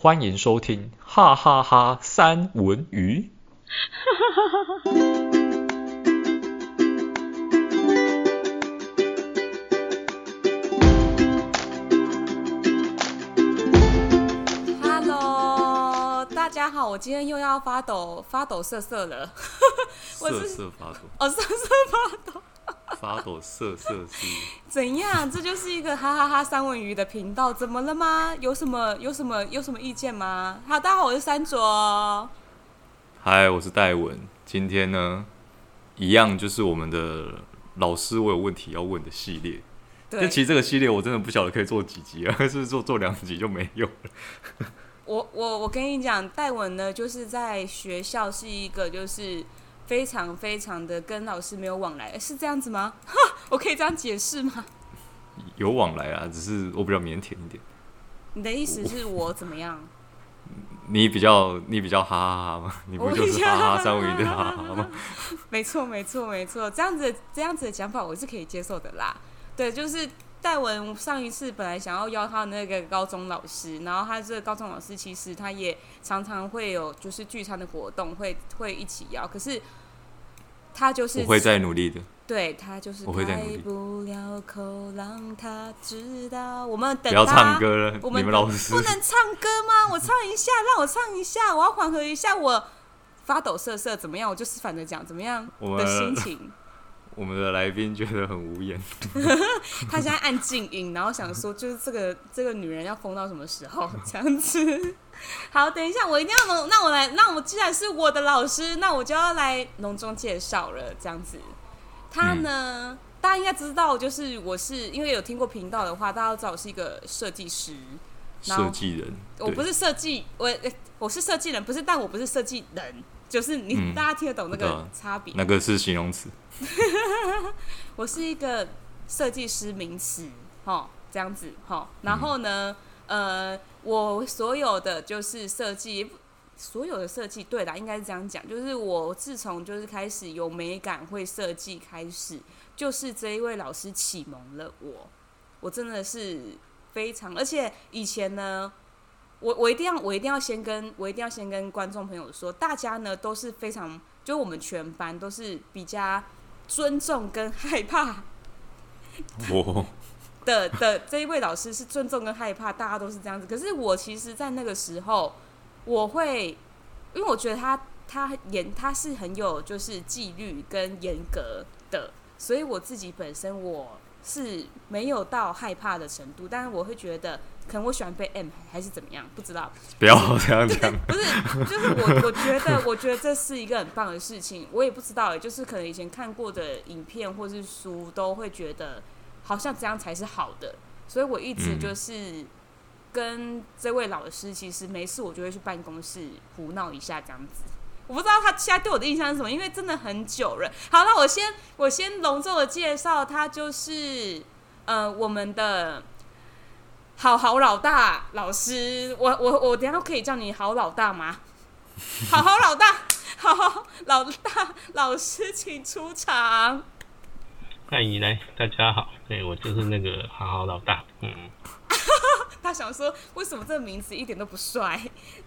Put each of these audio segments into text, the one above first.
欢迎收听哈哈哈三文鱼。Hello，大家好，我今天又要发抖，发抖瑟瑟了。瑟瑟发抖。哦，瑟瑟发抖。发抖瑟瑟是 怎样？这就是一个哈哈哈三文鱼的频道，怎么了吗？有什么有什么有什么意见吗？好，大家好，我是三卓。嗨，我是戴文。今天呢，一样就是我们的老师，我有问题要问的系列。对，但其实这个系列我真的不晓得可以做几集啊，是不是做做两集就没用了？我我我跟你讲，戴文呢，就是在学校是一个就是。非常非常的跟老师没有往来，是这样子吗？哈，我可以这样解释吗？有往来啊，只是我比较腼腆一点。你的意思是我怎么样？你比较你比较哈哈哈吗？你不就是哈哈哈三文鱼的哈哈哈吗？没错没错没错，这样子这样子的讲法我是可以接受的啦。对，就是戴文上一次本来想要邀他那个高中老师，然后他这个高中老师其实他也常常会有就是聚餐的活动，会会一起邀，可是。他就是我会再努力的，对他就是开不了口让他知道。我们等他不要唱歌了，我们你们老师不能唱歌吗？我唱一下，让我唱一下，我要缓和一下我发抖瑟瑟怎么样？我就是反着讲怎么样的心情。我们的来宾觉得很无言，他现在按静音，然后想说就是这个这个女人要疯到什么时候这样子。好，等一下，我一定要隆，那我来，那我既然是我的老师，那我就要来隆重介绍了。这样子，他呢，嗯、大家应该知道，就是我是因为有听过频道的话，大家都知道我是一个设计师，设计人。我不是设计，我我是设计人，不是，但我不是设计人，就是你、嗯、大家听得懂那个差别？那个是形容词。我是一个设计师名词，哈，这样子，哈，然后呢，嗯、呃。我所有的就是设计，所有的设计，对啦，应该是这样讲。就是我自从就是开始有美感会设计开始，就是这一位老师启蒙了我。我真的是非常，而且以前呢，我我一定要我一定要先跟我一定要先跟观众朋友说，大家呢都是非常，就我们全班都是比较尊重跟害怕。我。的的这一位老师是尊重跟害怕，大家都是这样子。可是我其实，在那个时候，我会，因为我觉得他他严，他是很有就是纪律跟严格的，所以我自己本身我是没有到害怕的程度。但是我会觉得，可能我喜欢被 M 还是怎么样，不知道。不要这样讲，不是，就是我我觉得，我觉得这是一个很棒的事情。我也不知道，就是可能以前看过的影片或是书，都会觉得。好像这样才是好的，所以我一直就是跟这位老师，其实没事我就会去办公室胡闹一下这样子。我不知道他现在对我的印象是什么，因为真的很久了。好，那我先我先隆重的介绍他，就是呃我们的好好老大老师。我我我 等下可以叫你好老大吗？好好老大，好好老大老师，请出场。欢迎来，大家好。对，我就是那个好好老大。嗯，他想说，为什么这个名字一点都不帅？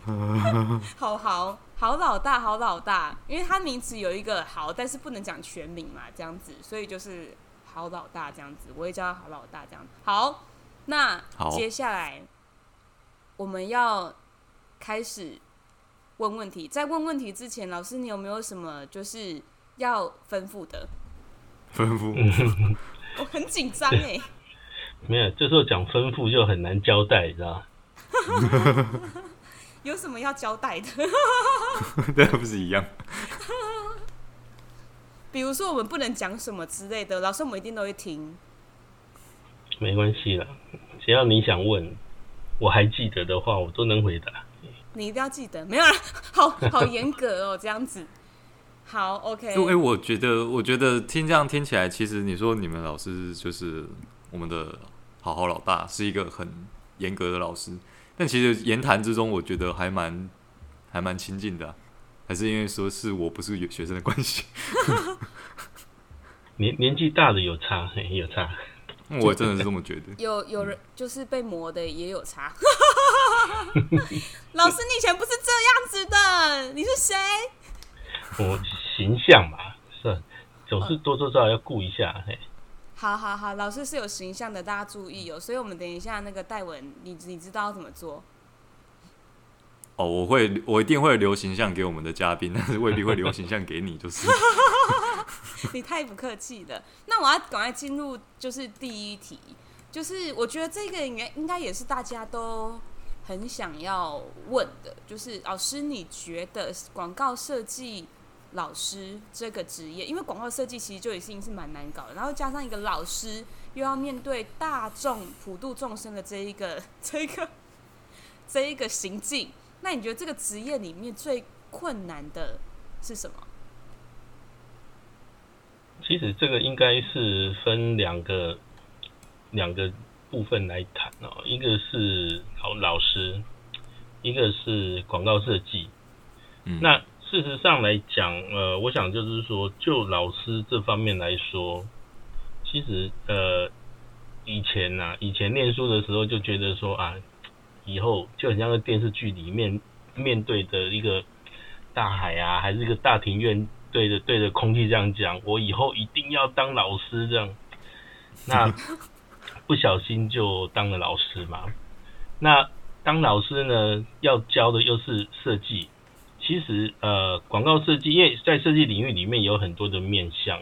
好好好老大，好老大，因为他名字有一个好，但是不能讲全名嘛，这样子，所以就是好老大这样子，我也叫他好老大这样子。好，那接下来我们要开始问问题。在问问题之前，老师你有没有什么就是要吩咐的？吩咐，我很紧张哎。没有，这时候讲吩咐就很难交代，你知道吗？有什么要交代的？对，不是一样。比如说，我们不能讲什么之类的，老师我们一定都会听。没关系啦，只要你想问，我还记得的话，我都能回答。你一定要记得，没有啦，好好严格哦，这样子。好，OK。因为我觉得，我觉得听这样听起来，其实你说你们老师就是我们的好好老大，是一个很严格的老师。但其实言谈之中，我觉得还蛮还蛮亲近的啊，还是因为说是我不是学生的关系。年年纪大的有差，有差。我真的是这么觉得。有有人就是被磨的也有差。老师，你以前不是这样子的，你是谁？我形象嘛，是，总是多多少少要顾一下。嘿，好好好，老师是有形象的，大家注意哦。所以我们等一下那个戴文，你你知道要怎么做？哦，我会，我一定会留形象给我们的嘉宾，但 是未必会留形象给你，就是。你太不客气了。那我要赶快进入，就是第一题，就是我觉得这个应该应该也是大家都很想要问的，就是老师，你觉得广告设计老师这个职业，因为广告设计其实就已经是蛮难搞的，然后加上一个老师又要面对大众普度众生的这一个 这一个这一个行径，那你觉得这个职业里面最困难的是什么？其实这个应该是分两个两个部分来谈哦，一个是老老师，一个是广告设计。嗯，那事实上来讲，呃，我想就是说，就老师这方面来说，其实呃，以前呐、啊，以前念书的时候就觉得说啊，以后就很像个电视剧里面面对的一个大海啊，还是一个大庭院。对着对着空气这样讲，我以后一定要当老师这样，那 不小心就当了老师嘛。那当老师呢，要教的又是设计。其实呃，广告设计，因为在设计领域里面有很多的面向，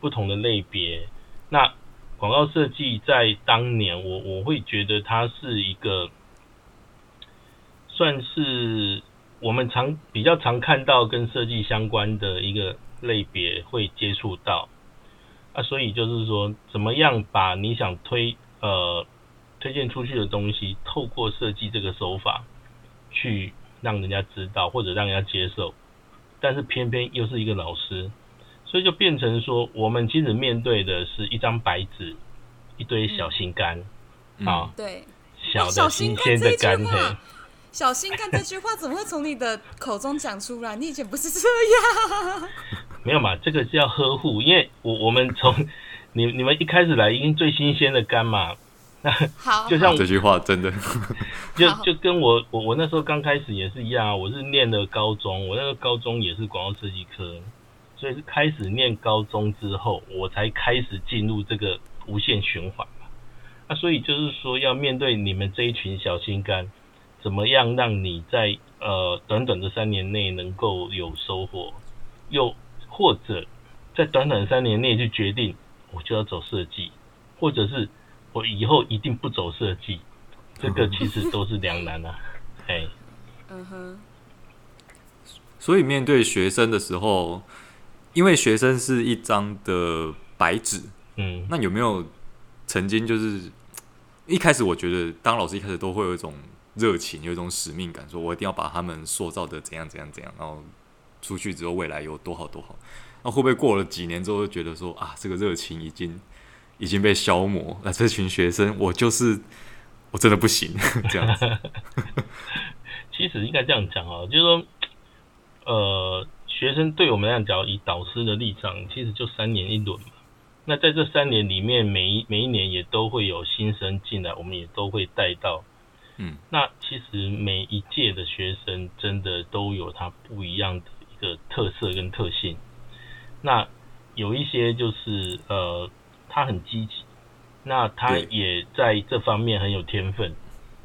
不同的类别。那广告设计在当年，我我会觉得它是一个算是。我们常比较常看到跟设计相关的一个类别会接触到啊，所以就是说，怎么样把你想推呃推荐出去的东西，透过设计这个手法去让人家知道或者让人家接受，但是偏偏又是一个老师，所以就变成说，我们其实面对的是一张白纸，一堆小心肝啊，对，小的新鲜的肝嘿。小心肝这句话怎么会从你的口中讲出来？你以前不是这样。没有嘛，这个是要呵护，因为我我们从你你们一开始来，已经最新鲜的肝嘛。那 好，就像这句话真的，就就跟我我我那时候刚开始也是一样啊。我是念的高中，我那个高中也是广告设计科，所以是开始念高中之后，我才开始进入这个无限循环嘛。那所以就是说，要面对你们这一群小心肝。怎么样让你在呃短短的三年内能够有收获，又或者在短短的三年内就决定我就要走设计，或者是我以后一定不走设计，这个其实都是两难啊。哎，嗯哼。所以面对学生的时候，因为学生是一张的白纸，嗯，那有没有曾经就是一开始我觉得当老师一开始都会有一种。热情，有一种使命感，说我一定要把他们塑造的怎样怎样怎样，然后出去之后未来有多好多好。那会不会过了几年之后，就觉得说啊，这个热情已经已经被消磨？那这群学生，我就是我真的不行 这样子。其实应该这样讲啊，就是说，呃，学生对我们来讲，以导师的立场，其实就三年一轮嘛。那在这三年里面，每一每一年也都会有新生进来，我们也都会带到。嗯，那其实每一届的学生真的都有他不一样的一个特色跟特性。那有一些就是呃，他很积极，那他也在这方面很有天分。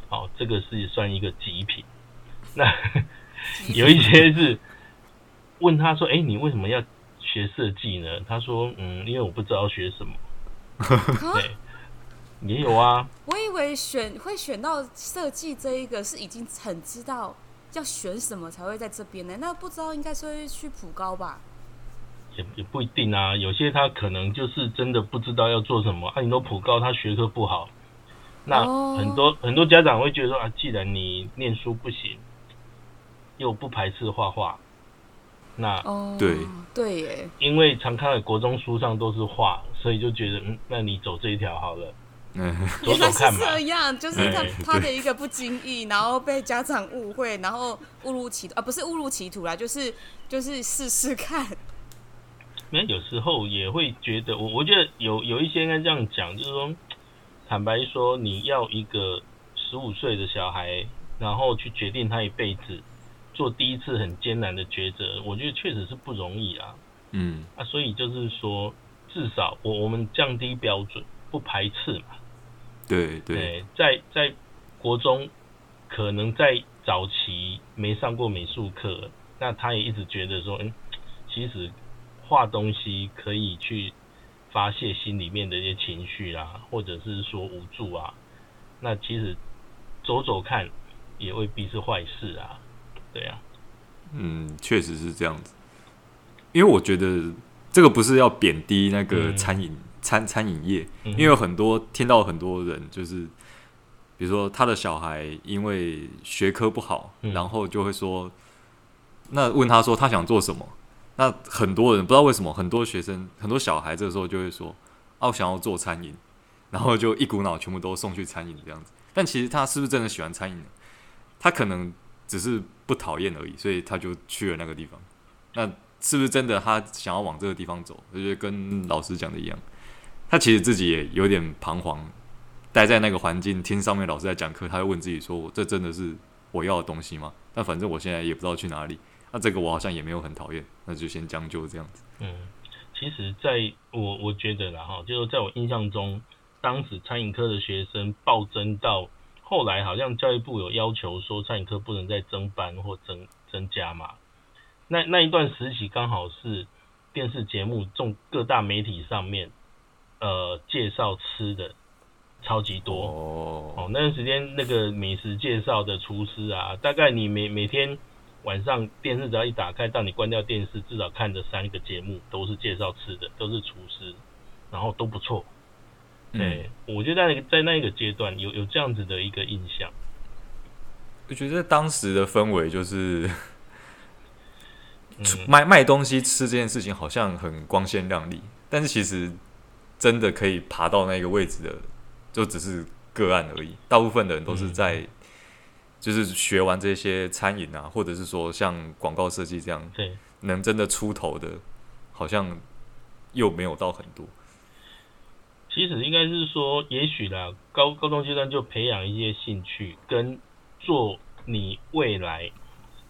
好，这个是算一个极品。那有一些是问他说：“哎，你为什么要学设计呢？”他说：“嗯，因为我不知道学什么。”对。也有啊，我以为选会选到设计这一个是已经很知道要选什么才会在这边呢？那不知道应该是会去普高吧？也也不一定啊，有些他可能就是真的不知道要做什么啊。你都普高他学科不好，那很多、哦、很多家长会觉得说啊，既然你念书不行，又不排斥画画，那对对耶，因为常看的国中书上都是画，所以就觉得嗯，那你走这一条好了。嗯，原来是这样，就是他他的一个不经意，然后被家长误会，然后误入歧途啊，不是误入歧途啦，就是就是试试看。那有时候也会觉得，我我觉得有有一些应该这样讲，就是说，坦白说，你要一个十五岁的小孩，然后去决定他一辈子做第一次很艰难的抉择，我觉得确实是不容易啊。嗯，啊，所以就是说，至少我我们降低标准，不排斥嘛。对对，对，在在国中，可能在早期没上过美术课，那他也一直觉得说，嗯，其实画东西可以去发泄心里面的一些情绪啦，或者是说无助啊，那其实走走看也未必是坏事啊，对啊，嗯，确实是这样子，因为我觉得这个不是要贬低那个餐饮。嗯餐餐饮业，因为有很多听到很多人就是，比如说他的小孩因为学科不好，嗯、然后就会说，那问他说他想做什么，那很多人不知道为什么，很多学生很多小孩这个时候就会说，哦、啊，我想要做餐饮，然后就一股脑全部都送去餐饮这样子。但其实他是不是真的喜欢餐饮呢？他可能只是不讨厌而已，所以他就去了那个地方。那是不是真的他想要往这个地方走？就觉得跟老师讲的一样。他其实自己也有点彷徨，待在那个环境听上面老师在讲课，他会问自己说：“这真的是我要的东西吗？”但反正我现在也不知道去哪里，那这个我好像也没有很讨厌，那就先将就这样子。嗯，其实在我我觉得啦哈，就是在我印象中，当时餐饮科的学生暴增到后来，好像教育部有要求说餐饮科不能再增班或增增加嘛。那那一段时期刚好是电视节目中各大媒体上面。呃，介绍吃的超级多哦，哦，那段时间那个美食介绍的厨师啊，大概你每每天晚上电视只要一打开，到你关掉电视，至少看的三个节目都是介绍吃的，都是厨师，然后都不错。对，嗯，我觉得在那个在那个阶段有有这样子的一个印象。我觉得当时的氛围就是卖卖东西吃这件事情好像很光鲜亮丽，但是其实。真的可以爬到那个位置的，就只是个案而已。大部分的人都是在，就是学完这些餐饮啊，或者是说像广告设计这样，对，能真的出头的，好像又没有到很多。其实应该是说，也许啦，高高中阶段就培养一些兴趣，跟做你未来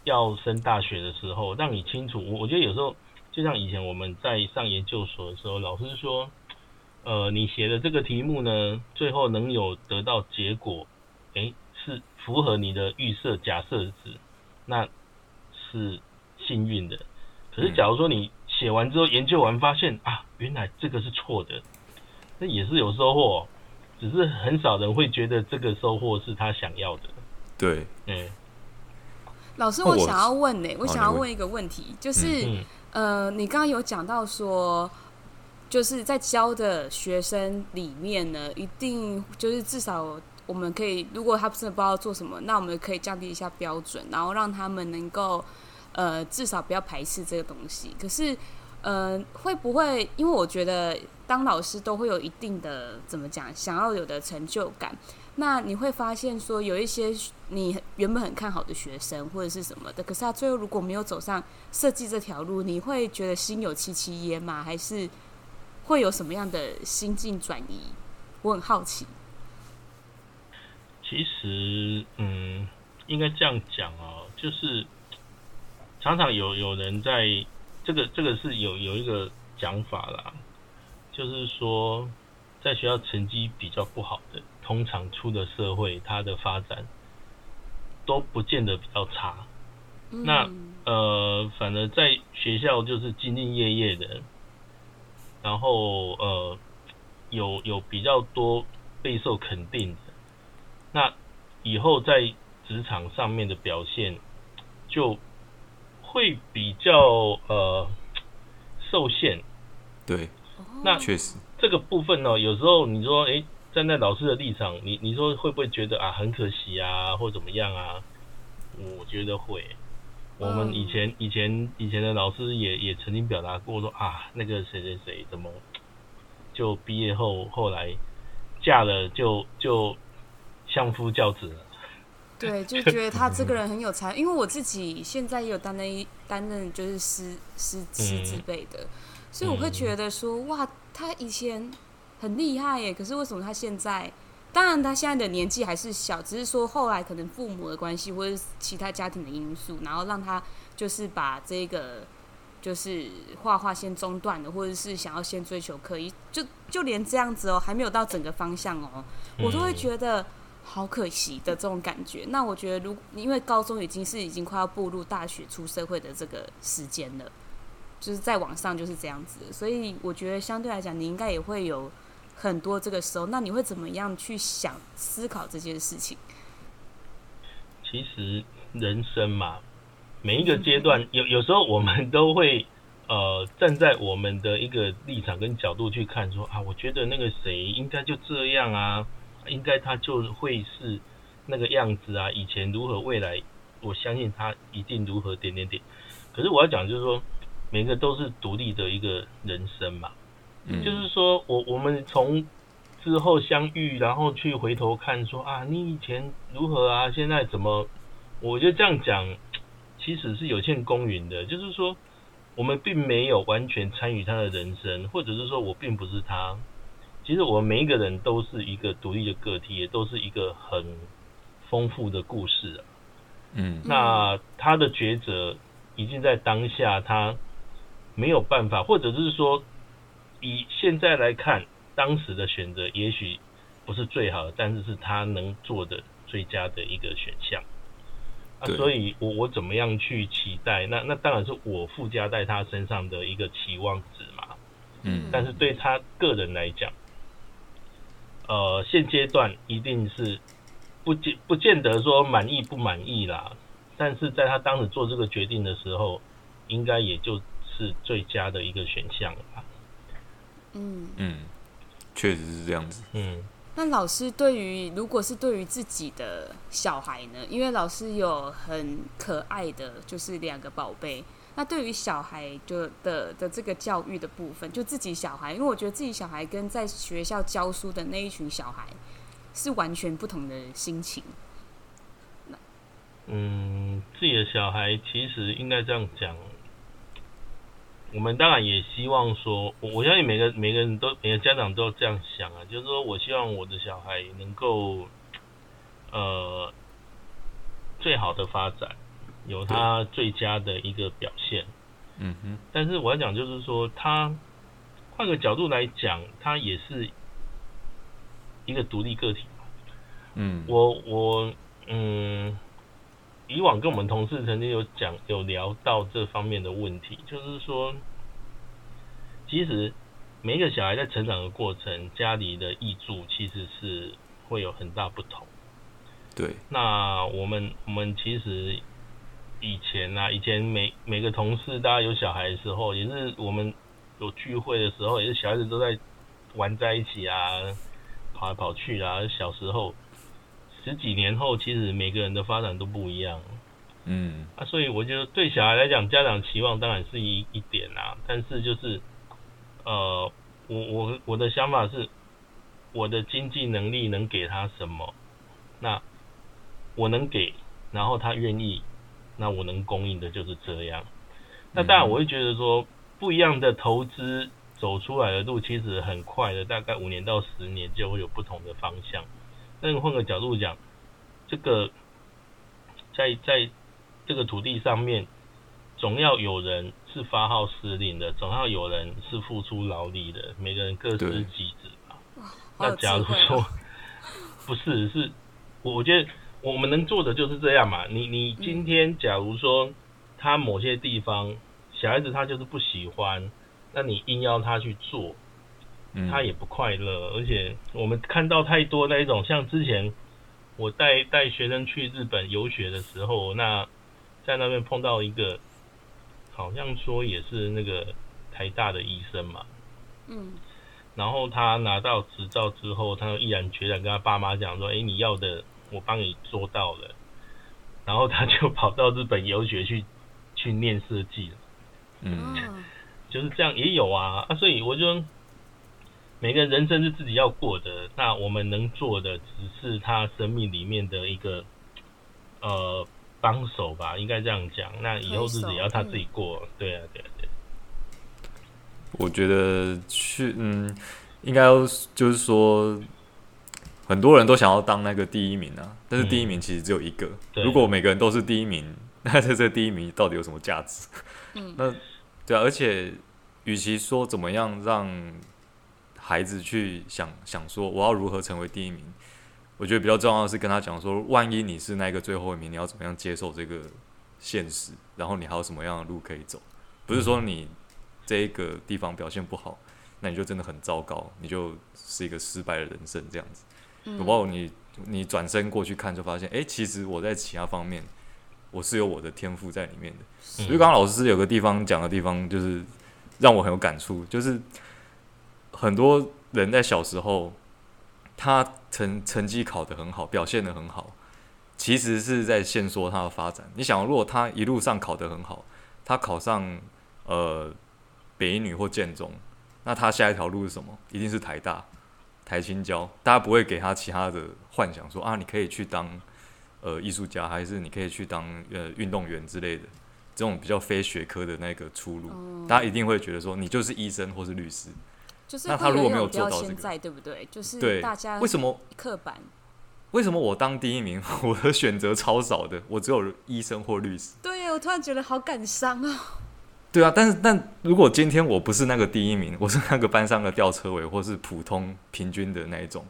要升大学的时候，让你清楚。我我觉得有时候，就像以前我们在上研究所的时候，老师说。呃，你写的这个题目呢，最后能有得到结果，诶，是符合你的预设假设值，那是幸运的。可是，假如说你写完之后研究完发现啊，原来这个是错的，那也是有收获，只是很少人会觉得这个收获是他想要的。对，嗯。老师，我想要问呢、欸，我想要问一个问题，就是，嗯、呃，你刚刚有讲到说。就是在教的学生里面呢，一定就是至少我们可以，如果他真的不知道做什么，那我们可以降低一下标准，然后让他们能够呃至少不要排斥这个东西。可是呃会不会？因为我觉得当老师都会有一定的怎么讲，想要有的成就感。那你会发现说有一些你原本很看好的学生或者是什么的，可是他最后如果没有走上设计这条路，你会觉得心有戚戚焉吗？还是？会有什么样的心境转移？我很好奇。其实，嗯，应该这样讲哦，就是常常有有人在这个这个是有有一个讲法啦，就是说，在学校成绩比较不好的，通常出的社会，他的发展都不见得比较差。嗯、那呃，反而在学校就是兢兢业业的。然后呃，有有比较多备受肯定的，那以后在职场上面的表现就会比较呃 受限。对，那确实这个部分呢，有时候你说，诶，站在老师的立场，你你说会不会觉得啊很可惜啊，或怎么样啊？我觉得会。我们以前以前以前的老师也也曾经表达过说啊，那个谁谁谁怎么就毕业后后来嫁了就就相夫教子了。对，就觉得他这个人很有才，因为我自己现在也有担任担任就是师师师之辈的，所以我会觉得说哇，他以前很厉害耶，可是为什么他现在当然他现在的年纪还是小，只是说后来可能父母的关系或者其他家庭的因素，然后让他就是把这个就是画画先中断了，或者是想要先追求可以，就就连这样子哦，还没有到整个方向哦，我都会觉得好可惜的这种感觉。那我觉得，如因为高中已经是已经快要步入大学出社会的这个时间了。就是在网上就是这样子，所以我觉得相对来讲，你应该也会有很多这个时候。那你会怎么样去想思考这件事情？其实人生嘛，每一个阶段有有时候我们都会呃站在我们的一个立场跟角度去看说，啊，我觉得那个谁应该就这样啊，应该他就会是那个样子啊，以前如何，未来我相信他一定如何点点点。可是我要讲就是说。每个都是独立的一个人生嘛，嗯，就是说我我们从之后相遇，然后去回头看说啊，你以前如何啊，现在怎么？我觉得这样讲其实是有欠公允的，就是说我们并没有完全参与他的人生，或者是说我并不是他。其实我们每一个人都是一个独立的个体，也都是一个很丰富的故事啊。嗯，那他的抉择已经在当下，他。没有办法，或者是说，以现在来看，当时的选择也许不是最好的，但是是他能做的最佳的一个选项。啊，所以我我怎么样去期待？那那当然是我附加在他身上的一个期望值嘛。嗯。但是对他个人来讲，呃，现阶段一定是不见不见得说满意不满意啦。但是在他当时做这个决定的时候，应该也就。是最佳的一个选项吧。嗯嗯，确实是这样子。嗯，那老师对于如果是对于自己的小孩呢？因为老师有很可爱的就是两个宝贝。那对于小孩就的的这个教育的部分，就自己小孩，因为我觉得自己小孩跟在学校教书的那一群小孩是完全不同的心情。嗯，自己的小孩其实应该这样讲。我们当然也希望说，我相信每个每个人都每个家长都这样想啊，就是说我希望我的小孩能够，呃，最好的发展，有他最佳的一个表现。嗯哼。但是我要讲就是说，他换个角度来讲，他也是一个独立个体。嗯。我我嗯。以往跟我们同事曾经有讲有聊到这方面的问题，就是说，其实每一个小孩在成长的过程，家里的挹注其实是会有很大不同。对。那我们我们其实以前啊，以前每每个同事大家有小孩的时候，也是我们有聚会的时候，也是小孩子都在玩在一起啊，跑来跑去啊，小时候。十几年后，其实每个人的发展都不一样，嗯，啊，所以我觉得对小孩来讲，家长期望当然是一一点啦，但是就是，呃，我我我的想法是，我的经济能力能给他什么，那我能给，然后他愿意，那我能供应的就是这样。那当然，我会觉得说，不一样的投资走出来的路，其实很快的，大概五年到十年就会有不同的方向。但换个角度讲，这个在在这个土地上面，总要有人是发号施令的，总要有人是付出劳力的，每个人各司其职吧。那假如说 不是，是我我觉得我们能做的就是这样嘛。你你今天假如说他某些地方小孩子他就是不喜欢，那你硬要他去做。他也不快乐，而且我们看到太多那一种，像之前我带带学生去日本游学的时候，那在那边碰到一个，好像说也是那个台大的医生嘛，嗯，然后他拿到执照之后，他就毅然决然跟他爸妈讲说：“哎，你要的我帮你做到了。”然后他就跑到日本游学去去念设计了，嗯，就是这样也有啊啊，所以我就。每个人生是自己要过的，那我们能做的只是他生命里面的一个呃帮手吧，应该这样讲。那以后日子也要他自己过，嗯、对啊，对啊，对。我觉得去，嗯，应该就是说，很多人都想要当那个第一名啊，但是第一名其实只有一个。嗯、如果每个人都是第一名，那这这第一名到底有什么价值？嗯，那对啊，而且与其说怎么样让孩子去想想说我要如何成为第一名，我觉得比较重要的是跟他讲说，万一你是那个最后一名，你要怎么样接受这个现实？然后你还有什么样的路可以走？不是说你这一个地方表现不好，那你就真的很糟糕，你就是一个失败的人生这样子。包括你你转身过去看，就发现，哎、欸，其实我在其他方面我是有我的天赋在里面的。所以刚刚老师有个地方讲的地方，就是让我很有感触，就是很多人在小时候，他成成绩考得很好，表现得很好，其实是在限缩他的发展。你想，如果他一路上考得很好，他考上呃北一女或建中，那他下一条路是什么？一定是台大、台青交。大家不会给他其他的幻想说，说啊，你可以去当呃艺术家，还是你可以去当呃运动员之类的这种比较非学科的那个出路。嗯、大家一定会觉得说，你就是医生或是律师。就是那他如果没有做到现在，对不对？就是大家为什么刻板？为什么我当第一名，我的选择超少的，我只有医生或律师？对，我突然觉得好感伤啊！对啊，但是但如果今天我不是那个第一名，我是那个班上的吊车尾，或是普通平均的那一种，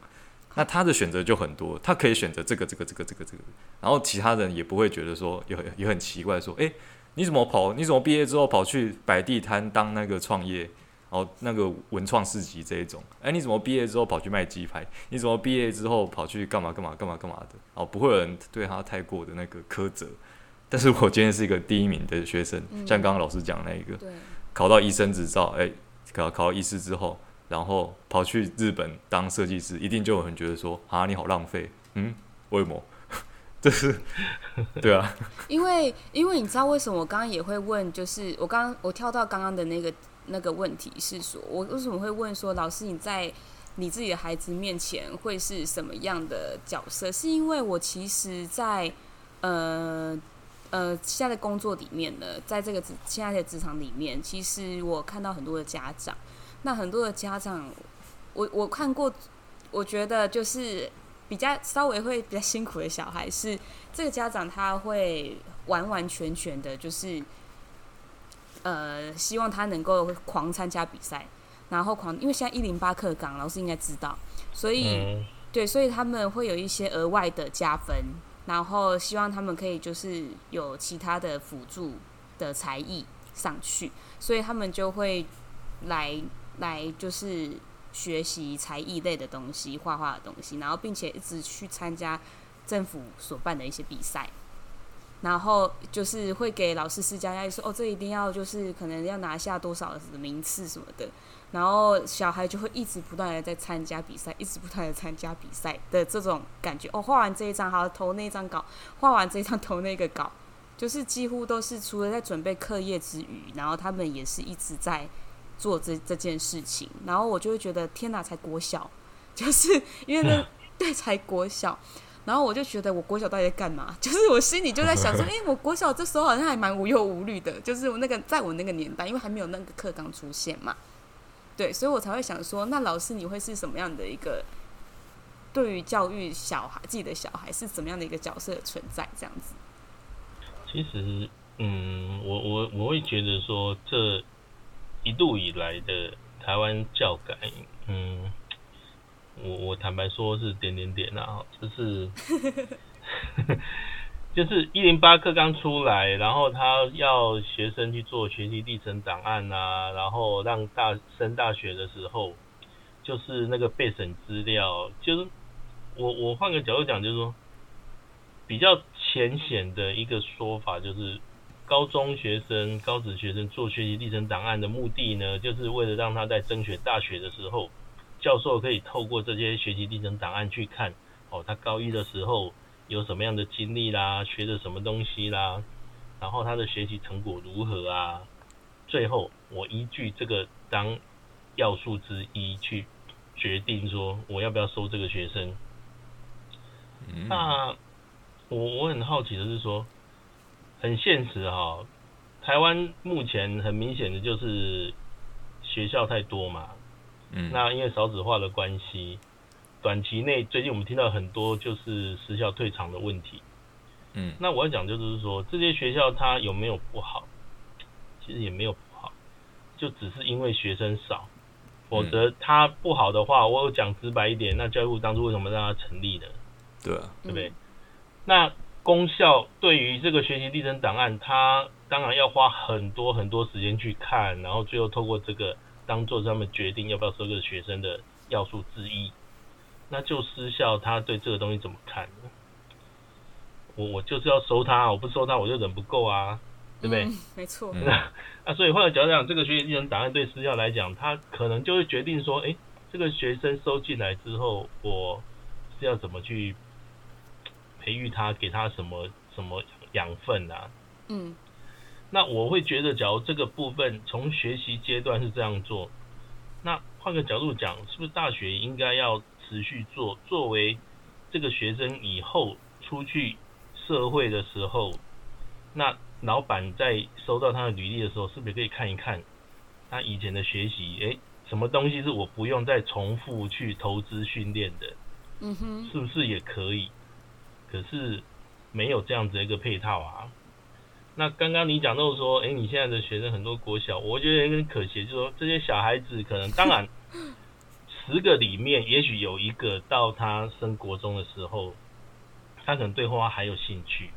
那他的选择就很多，他可以选择这个这个这个这个这个，然后其他人也不会觉得说也很也很奇怪，说哎，你怎么跑？你怎么毕业之后跑去摆地摊当那个创业？哦，那个文创市集这一种，哎，你怎么毕业之后跑去卖鸡排？你怎么毕业之后跑去干嘛干嘛干嘛干嘛的？哦，不会有人对他太过的那个苛责。但是我今天是一个第一名的学生，嗯、像刚刚老师讲那一个，对考到医生执照，哎，考考到医师之后，然后跑去日本当设计师，一定就有人觉得说啊，你好浪费，嗯，为什么？这是 对啊，因为因为你知道为什么我刚刚也会问，就是我刚刚我跳到刚刚的那个。那个问题是说，我为什么会问说，老师你在你自己的孩子面前会是什么样的角色？是因为我其实在，在呃呃现在的工作里面呢，在这个职现在的职场里面，其实我看到很多的家长，那很多的家长，我我看过，我觉得就是比较稍微会比较辛苦的小孩是这个家长他会完完全全的，就是。呃，希望他能够狂参加比赛，然后狂，因为现在一零八课纲，老师应该知道，所以、嗯、对，所以他们会有一些额外的加分，然后希望他们可以就是有其他的辅助的才艺上去，所以他们就会来来就是学习才艺类的东西，画画的东西，然后并且一直去参加政府所办的一些比赛。然后就是会给老师施加压力，说哦，这一定要就是可能要拿下多少的名次什么的。然后小孩就会一直不断的在参加比赛，一直不断的参加比赛的这种感觉。哦，画完这一张，好投那张稿；画完这一张，投那个稿，就是几乎都是除了在准备课业之余，然后他们也是一直在做这这件事情。然后我就会觉得，天哪，才国小，就是因为呢，对，才国小。然后我就觉得，我国小到底在干嘛？就是我心里就在想说，哎、我国小这时候好像还蛮无忧无虑的。就是我那个在我那个年代，因为还没有那个课纲出现嘛，对，所以我才会想说，那老师你会是什么样的一个对于教育小孩自己的小孩是怎么样的一个角色存在？这样子。其实，嗯，我我我会觉得说，这一路以来的台湾教改，嗯。我我坦白说是点点点啊，就是 就是一零八课刚出来，然后他要学生去做学习历程档案啊，然后让大升大学的时候，就是那个备审资料，就是我我换个角度讲，就是说比较浅显的一个说法，就是高中学生、高职学生做学习历程档案的目的呢，就是为了让他在争取大学的时候。教授可以透过这些学习历程档案去看，哦，他高一的时候有什么样的经历啦，学的什么东西啦，然后他的学习成果如何啊？最后我依据这个当要素之一去决定说我要不要收这个学生。嗯、那我我很好奇的是说，很现实哈、哦，台湾目前很明显的就是学校太多嘛。嗯，那因为少子化的关系，短期内最近我们听到很多就是失效退场的问题。嗯，那我要讲就是说，这些学校它有没有不好？其实也没有不好，就只是因为学生少。否则它不好的话，我有讲直白一点，那教育部当初为什么让它成立呢？对啊，对不对？那公校对于这个学习历程档案，它当然要花很多很多时间去看，然后最后透过这个当做他们决定要不要收这个学生的要素之一。那就私校他对这个东西怎么看呢？我我就是要收他，我不收他我就人不够啊，对不对？嗯、没错。那 啊，所以换个角度讲，这个学习历程档案对私校来讲，他可能就会决定说，哎，这个学生收进来之后，我是要怎么去培育他，给他什么什么养分啊？嗯。那我会觉得，假如这个部分从学习阶段是这样做，那换个角度讲，是不是大学应该要持续做，作为这个学生以后出去社会的时候，那老板在收到他的履历的时候，是不是可以看一看他以前的学习？诶，什么东西是我不用再重复去投资训练的？嗯哼，是不是也可以？可是没有这样子一个配套啊。那刚刚你讲到说，诶，你现在的学生很多国小，我觉得有点可惜，就是说这些小孩子可能，当然十个里面，也许有一个到他升国中的时候，他可能对画画还有兴趣，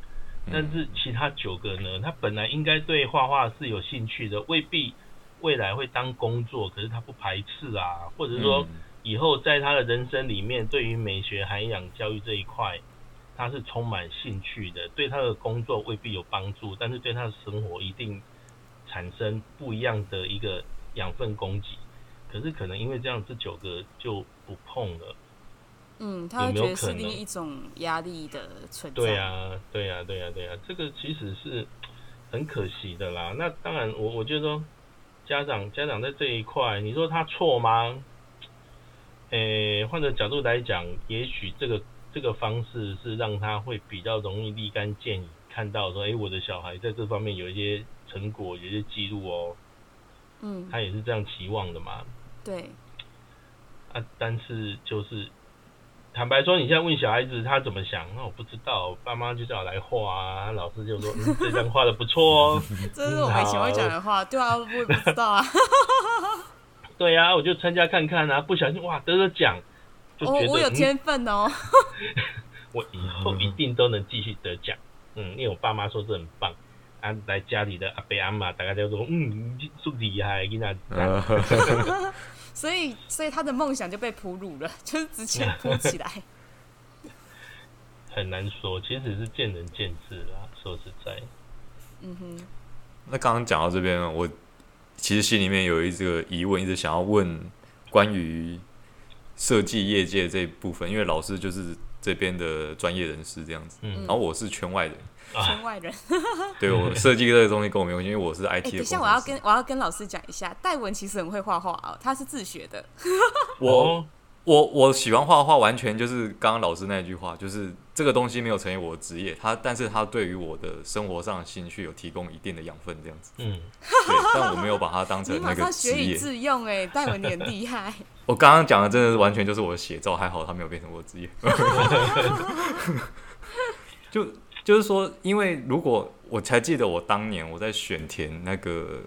但是其他九个呢，他本来应该对画画是有兴趣的，未必未来会当工作，可是他不排斥啊，或者说以后在他的人生里面，对于美学涵养教育这一块。他是充满兴趣的，对他的工作未必有帮助，但是对他的生活一定产生不一样的一个养分供给。可是可能因为这样，这九个就不碰了。嗯，他会觉得是另一种压力的存在。对啊，对啊，对啊，对啊，这个其实是很可惜的啦。那当然我，我我觉得说家长家长在这一块，你说他错吗？诶，换个角度来讲，也许这个。这个方式是让他会比较容易立竿见影，看到说，哎，我的小孩在这方面有一些成果，有一些记录哦。嗯，他也是这样期望的嘛。对。啊，但是就是坦白说，你现在问小孩子他怎么想，那我不知道，爸妈就叫我来画啊，老师就说、嗯、这张画的不错哦。这是我们以前会讲的话，对啊，我也不知道啊。对呀、啊，我就参加看看啊，不小心哇得了奖。哦，我有天分哦！我以后一定都能继续得奖，嗯，因为我爸妈说这很棒，啊，来家里的阿伯阿妈大家都说，嗯，是厉害，跟他所以，所以他的梦想就被铺路了，就是直接铺起来。很难说，其实是见仁见智啦。说实在，嗯哼。那刚刚讲到这边，我其实心里面有一个疑问，一直想要问关于。设计业界这一部分，因为老师就是这边的专业人士这样子，嗯，然后我是圈外人，圈外人，对我设计这个东西跟我没关系，因为我是 IT 等一下，我要跟我要跟老师讲一下，戴文其实很会画画哦，他是自学的。我我我喜欢画画，完全就是刚刚老师那句话，就是。这个东西没有成为我的职业，他，但是他对于我的生活上的兴趣有提供一定的养分，这样子。嗯，对，但我没有把它当成那个职业。学以致用，哎，戴文你很厉害。我刚刚讲的真的是完全就是我的写照，还好他没有变成我的职业。就就是说，因为如果我才记得我当年我在选填那个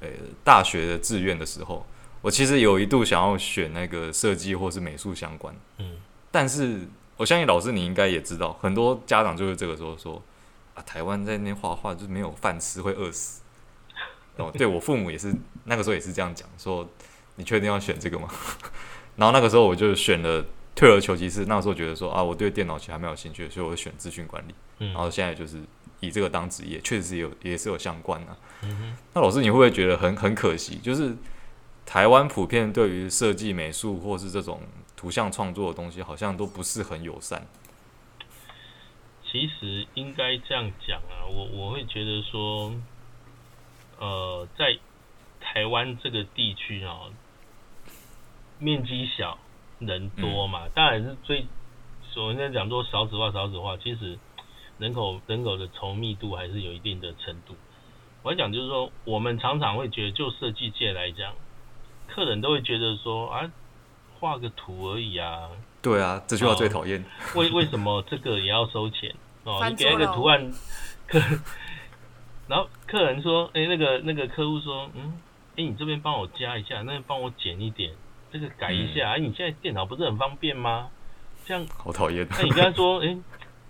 呃大学的志愿的时候，我其实有一度想要选那个设计或是美术相关。嗯，但是。我相信老师，你应该也知道，很多家长就是这个时候说啊，台湾在那边画画就是没有饭吃，会饿死。哦，对我父母也是那个时候也是这样讲，说你确定要选这个吗？然后那个时候我就选了退而求其次，那个时候觉得说啊，我对电脑其实还蛮有兴趣，所以我选资讯管理。然后现在就是以这个当职业，确实是有也是有相关的。那老师，你会不会觉得很很可惜？就是台湾普遍对于设计、美术或是这种。图像创作的东西好像都不是很友善。其实应该这样讲啊，我我会觉得说，呃，在台湾这个地区啊，面积小，人多嘛，嗯、当然是最所谓讲说少子化，少子化，其实人口人口的稠密度还是有一定的程度。我讲就是说，我们常常会觉得，就设计界来讲，客人都会觉得说啊。画个图而已啊，对啊，这句话最讨厌。为为什么这个也要收钱？哦，你给一个图案客，然后客人说，哎、欸，那个那个客户说，嗯，哎、欸，你这边帮我加一下，那边帮我减一点，这个改一下。哎、嗯，啊、你现在电脑不是很方便吗？这样 好讨厌。那你跟他说，哎、欸，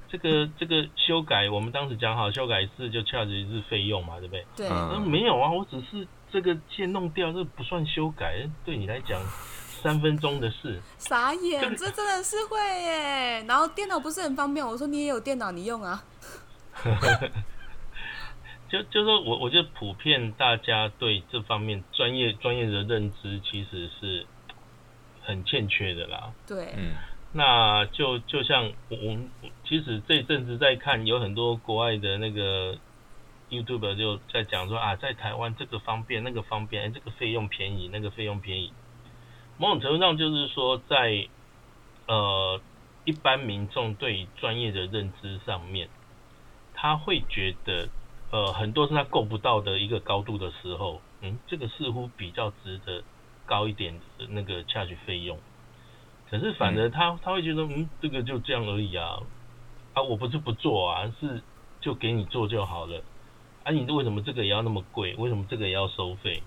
这个这个修改，我们当时讲好，修改是就 charge 是费用嘛，对不对？对。嗯，没有啊，我只是这个线弄掉，这不算修改，对你来讲。三分钟的事，傻眼，这真的是会耶。然后电脑不是很方便，我说你也有电脑，你用啊。就就说我我觉得普遍大家对这方面专业专业的认知其实是很欠缺的啦。对，嗯，那就就像我我其实这阵子在看，有很多国外的那个 YouTuber 就在讲说啊，在台湾这个方便，那个方便，欸，这个费用便宜，那个费用便宜。某种程度上，就是说，在呃一般民众对专业的认知上面，他会觉得呃很多是他够不到的一个高度的时候，嗯，这个似乎比较值得高一点的那个 charge 费用。可是反而他他会觉得，嗯，这个就这样而已啊，啊，我不是不做啊，是就给你做就好了。啊，你为什么这个也要那么贵？为什么这个也要收费？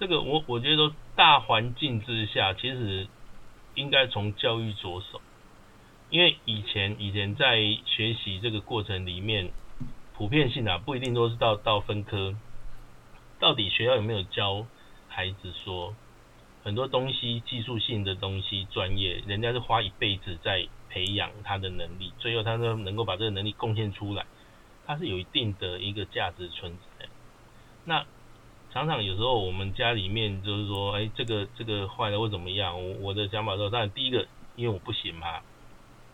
这个我我觉得说大环境之下，其实应该从教育着手，因为以前以前在学习这个过程里面，普遍性啊，不一定都是到到分科，到底学校有没有教孩子说很多东西技术性的东西专业，人家是花一辈子在培养他的能力，最后他都能够把这个能力贡献出来，他是有一定的一个价值存在，那。常常有时候我们家里面就是说，哎，这个这个坏了或怎么样？我我的想法说，当然第一个，因为我不行嘛，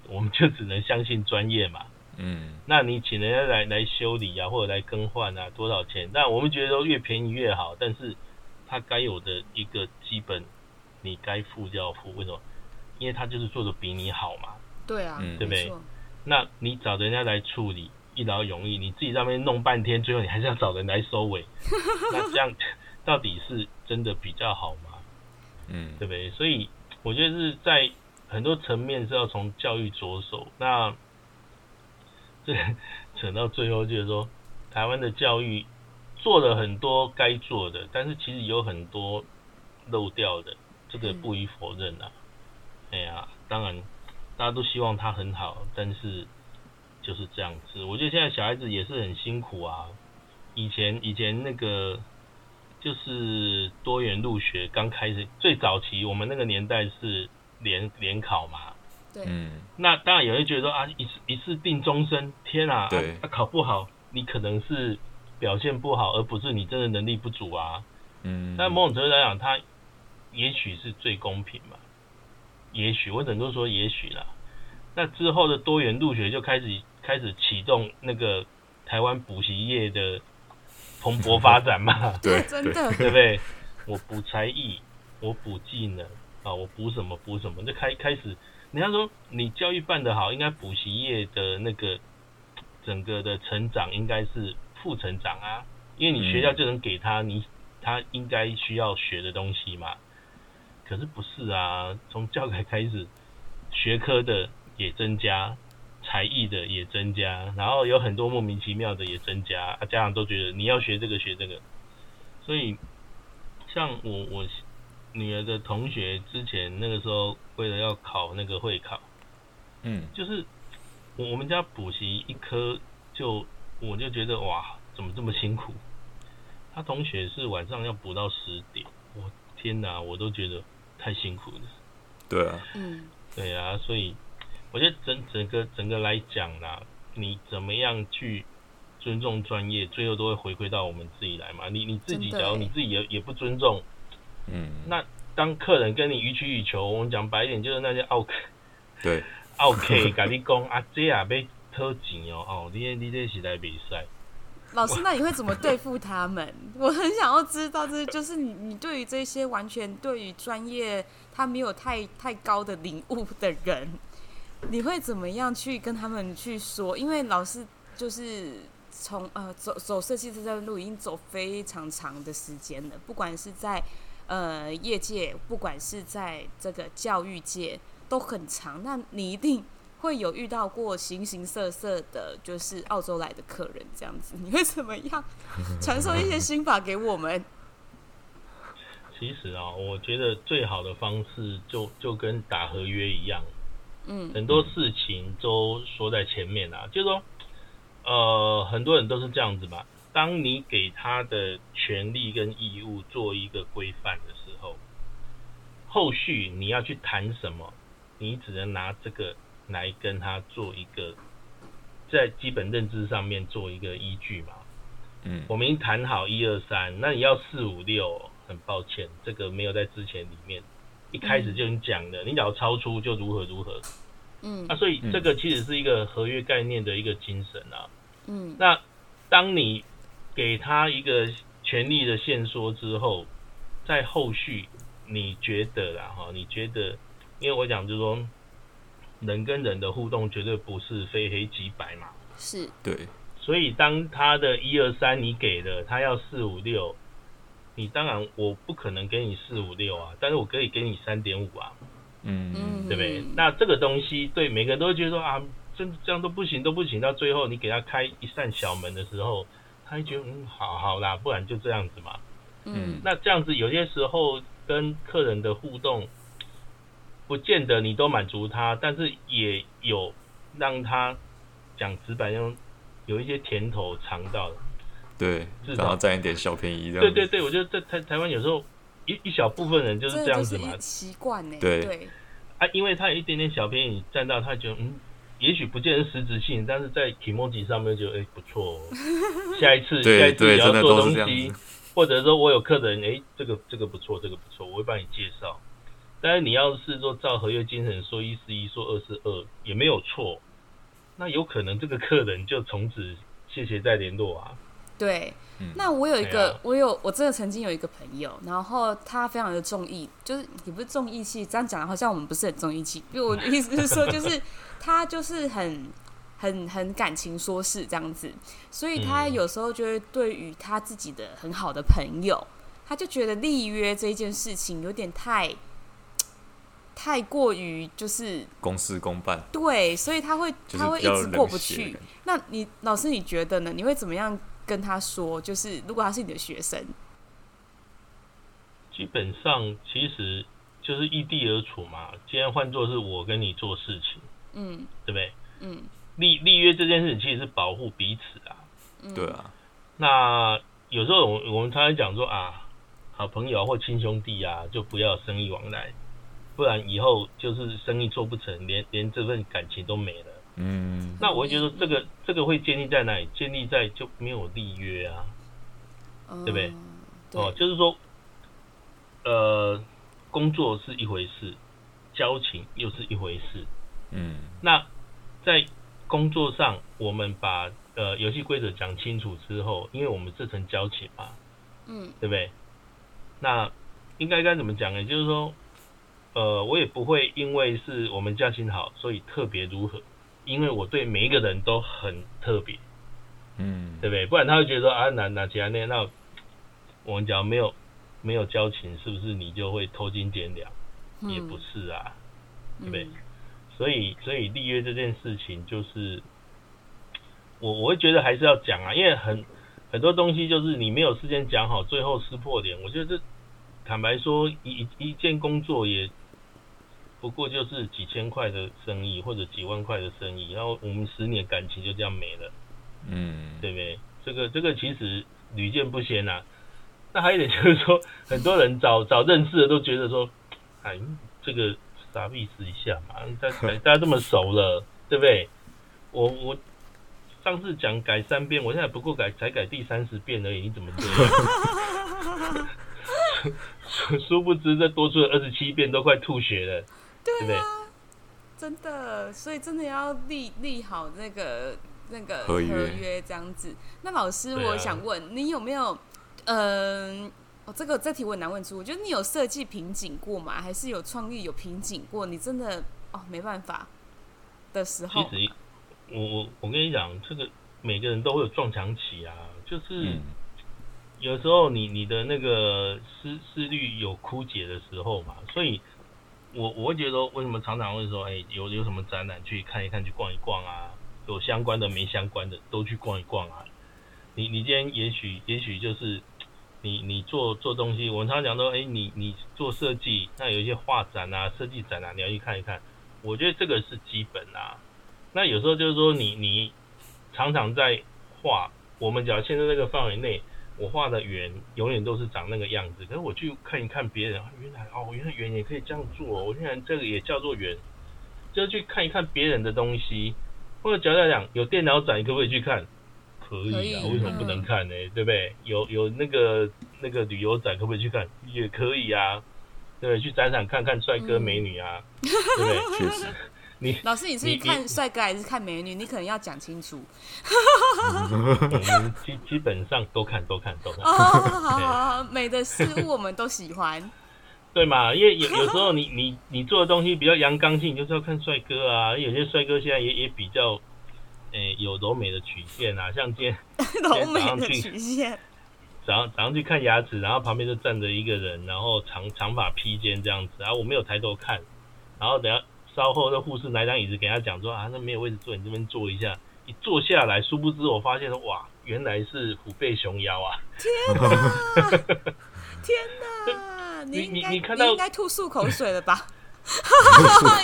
我们就只能相信专业嘛。嗯。那你请人家来来修理啊，或者来更换啊，多少钱？但我们觉得说越便宜越好，但是他该有的一个基本，你该付就要付。为什么？因为他就是做的比你好嘛。对啊。对不对？那你找人家来处理。一劳永逸，你自己在那边弄半天，最后你还是要找人来收尾，那这样到底是真的比较好吗？嗯，对不对？所以我觉得是在很多层面是要从教育着手。那这 扯到最后就是说，台湾的教育做了很多该做的，但是其实有很多漏掉的，这个不予否认啊。哎呀，当然大家都希望他很好，但是。就是这样子，我觉得现在小孩子也是很辛苦啊。以前以前那个就是多元入学刚开始最早期，我们那个年代是联联考嘛。对。嗯。那当然有人觉得说啊，一次一次定终身，天啊！对。啊，考不好，你可能是表现不好，而不是你真的能力不足啊。嗯。但某种程度来讲，它也许是最公平嘛。也许我只能说也许啦。那之后的多元入学就开始。开始启动那个台湾补习业的蓬勃发展嘛？对，真的，对不对？我补才艺，我补技能啊，我补什么补什么，就开开始。人家说你教育办得好，应该补习业的那个整个的成长应该是负成长啊，因为你学校就能给他你他应该需要学的东西嘛。可是不是啊？从教材开始，学科的也增加。才艺的也增加，然后有很多莫名其妙的也增加，啊，家长都觉得你要学这个学这个，所以像我我女儿的同学之前那个时候为了要考那个会考，嗯，就是我我们家补习一科就我就觉得哇，怎么这么辛苦？他同学是晚上要补到十点，我天哪，我都觉得太辛苦了。对啊，嗯，对啊，所以。我觉得整整个整个来讲啦，你怎么样去尊重专业，最后都会回归到我们自己来嘛。你你自己，假如你自己也也不尊重，嗯，那当客人跟你予取予求，我们讲白一点，就是那些奥 客，对，，OK，跟你讲啊，这啊要掏钱哦，哦，你你这是来比赛。老师，那你会怎么对付他们？我很想要知道，这就是你你对于这些完全对于专业他没有太太高的领悟的人。你会怎么样去跟他们去说？因为老师就是从呃走走设计这条路已经走非常长的时间了，不管是在呃业界，不管是在这个教育界，都很长，那你一定会有遇到过形形色色的，就是澳洲来的客人这样子，你会怎么样 传授一些心法给我们？其实啊，我觉得最好的方式就就跟打合约一样，嗯，很多事情都说在前面啊，就是说，呃，很多人都是这样子嘛。当你给他的权利跟义务做一个规范的时候，后续你要去谈什么，你只能拿这个来跟他做一个在基本认知上面做一个依据嘛。嗯，我们已经谈好一二三，那你要四五六。很抱歉，这个没有在之前里面一开始就已经讲的，嗯、你只要超出就如何如何。嗯，那、啊、所以这个其实是一个合约概念的一个精神啊。嗯，那当你给他一个权利的限缩之后，在后续你觉得啦哈，你觉得，因为我讲就是说，人跟人的互动绝对不是非黑即白嘛。是，对。所以当他的一二三你给了，他要四五六。你当然我不可能给你四五六啊，但是我可以给你三点五啊，嗯，对不对？那这个东西对每个人都会觉得说啊，这这样都不行都不行，到最后你给他开一扇小门的时候，他会觉得嗯，好好啦，不然就这样子嘛，嗯，那这样子有些时候跟客人的互动，不见得你都满足他，但是也有让他讲直白用有一些甜头尝到的。对，然后占一点小便宜这样。对对对，我觉得在台台湾有时候一一小部分人就是这样子嘛，习惯呢。对对啊，因为他有一点点小便宜占到，他觉得嗯，也许不见得实质性，但是在 kimochi 上面就哎不错哦。下一次下一次你要做东西，或者说我有客人哎，这个这个不错，这个不错，我会帮你介绍。但是你要是说照合约精神说一是一，说二是二，也没有错。那有可能这个客人就从此谢谢再联络啊。对，那我有一个，嗯、我有，我真的曾经有一个朋友，然后他非常的重义，就是也不是重义气，这样讲好像我们不是很重义气。因为我的意思是说，就是 他就是很很很感情说事这样子，所以他有时候就会对于他自己的很好的朋友，他就觉得立约这件事情有点太太过于就是公事公办，对，所以他会他会一直过不去。那你老师你觉得呢？你会怎么样？跟他说，就是如果他是你的学生，基本上其实就是异地而处嘛。既然换作是我跟你做事情，嗯，对不对？嗯，立立约这件事情其实是保护彼此啊。对啊。那有时候我我们常常讲说啊，好朋友或亲兄弟啊，就不要生意往来，不然以后就是生意做不成，连连这份感情都没了。嗯，那我会觉得这个这个会建立在哪里？建立在就没有立约啊，对不对？哦，就是说，呃，工作是一回事，交情又是一回事。嗯，那在工作上，我们把呃游戏规则讲清楚之后，因为我们这层交情嘛，嗯，对不对？那应该该怎么讲呢？就是说，呃，我也不会因为是我们交情好，所以特别如何。因为我对每一个人都很特别，嗯，对不对？不然他会觉得说啊，哪哪其他那那，我们讲没有没有交情，是不是你就会偷斤减两？嗯、也不是啊，对不对？嗯、所以所以立约这件事情，就是我我会觉得还是要讲啊，因为很很多东西就是你没有事先讲好，最后撕破脸。我觉得这坦白说，一一件工作也。不过就是几千块的生意或者几万块的生意，然后我们十年感情就这样没了，嗯，对不对？这个这个其实屡见不鲜呐。那还有一点就是说，很多人找找认识的都觉得说，哎，这个啥意思一下嘛？大家大家这么熟了，对不对？我我上次讲改三遍，我现在不过改才改第三十遍而已，你怎么这样？殊不知这多出了二十七遍，都快吐血了。对啊，真的，所以真的要立立好那个那个合约这样子。那老师，我想问你有没有，嗯，哦，这个这题我很难问出。我觉得你有设计瓶颈过吗？还是有创意有瓶颈过？你真的哦没办法的时候。其实我我我跟你讲，这个每个人都会有撞墙期啊，就是有时候你你的那个思思虑有枯竭的时候嘛，所以。我我会觉得说，为什么常常会说，哎、有有什么展览去看一看，去逛一逛啊？有相关的没相关的都去逛一逛啊。你你今天也许也许就是你你做做东西，我常常讲说，哎、你你做设计，那有一些画展啊、设计展啊，你要去看一看。我觉得这个是基本啊。那有时候就是说你，你常常在画，我们讲现在这个范围内，我画的圆永远都是长那个样子。可是我去看一看别人，原来哦，原来圆也可以这样做哦，我原来这个也叫做圆，就去看一看别人的东西。或者讲讲讲有电脑展，你可不可以去看？可以啊，为什么不能看呢？对不对？有有那个那个旅游展，可不可以去看？也可以啊。对，去展场看看帅哥美女啊，嗯、对不对？确实，你 老师，你是看帅哥还是看美女？你，可能要讲清楚。基基本上都看，都看，都看。哦，好好好，美的事物我们都喜欢。对嘛？因为有有时候你你你做的东西比较阳刚性，你就是要看帅哥啊。有些帅哥现在也也比较，诶、欸，有柔美的曲线啊，像今天柔美的曲线。早上早上去看牙齿，然后旁边就站着一个人，然后长长发披肩这样子，然后我没有抬头看，然后等下稍后的护士拿张椅子给他讲说啊，那没有位置坐，你这边坐一下。一坐下来，殊不知我发现说哇，原来是虎背熊腰啊！天哪！天哪！你你你看到你应该吐漱口水了吧？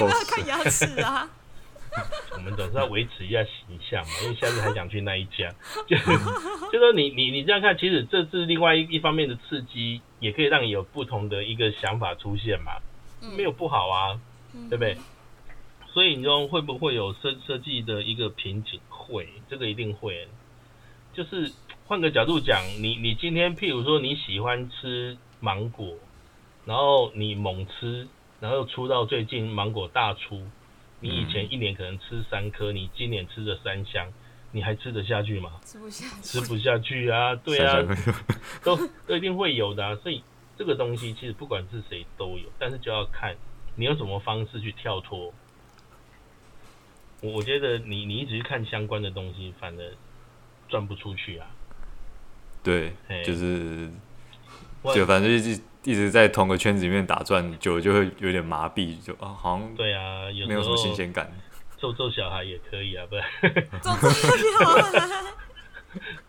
有没有看牙齿啊？我们总是要维持一下形象嘛，因为下次还想去那一家，就就说你你你这样看，其实这是另外一一方面的刺激，也可以让你有不同的一个想法出现嘛，没有不好啊，对不对？所以你说会不会有设设计的一个瓶颈？会，这个一定会。就是换个角度讲，你你今天譬如说你喜欢吃芒果，然后你猛吃，然后出到最近芒果大出。你以前一年可能吃三颗，你今年吃了三箱，你还吃得下去吗？吃不下去，吃不下去啊！对啊，都都一定会有的啊。所以这个东西其实不管是谁都有，但是就要看你用什么方式去跳脱。我我觉得你你一直看相关的东西，反而赚不出去啊。对，就是就反正就是。一直在同个圈子里面打转，久了就会有点麻痹，就啊，好像对啊，没有什么新鲜感。揍揍小孩也可以啊，不 是？揍揍小孩，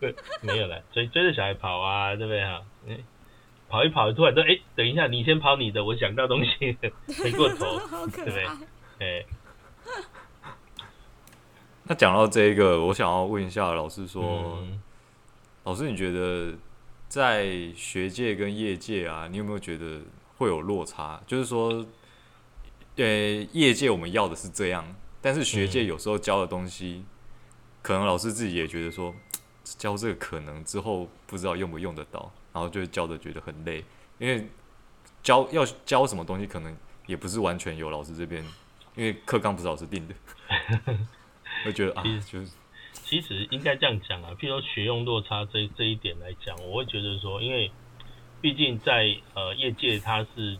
不没有了，追追着小孩跑啊，对不对哈？跑一跑，突然说，哎，等一下，你先跑你的，我想到东西，回过头，对不对？哎，那讲到这一个，我想要问一下老师说，嗯、老师你觉得？在学界跟业界啊，你有没有觉得会有落差？就是说，呃，业界我们要的是这样，但是学界有时候教的东西，可能老师自己也觉得说，教这个可能之后不知道用不用得到，然后就教的觉得很累，因为教要教什么东西，可能也不是完全由老师这边，因为课纲不是老师定的，会觉得啊，就是。其实应该这样讲啊，譬如说学用落差这这一点来讲，我会觉得说，因为毕竟在呃业界，他是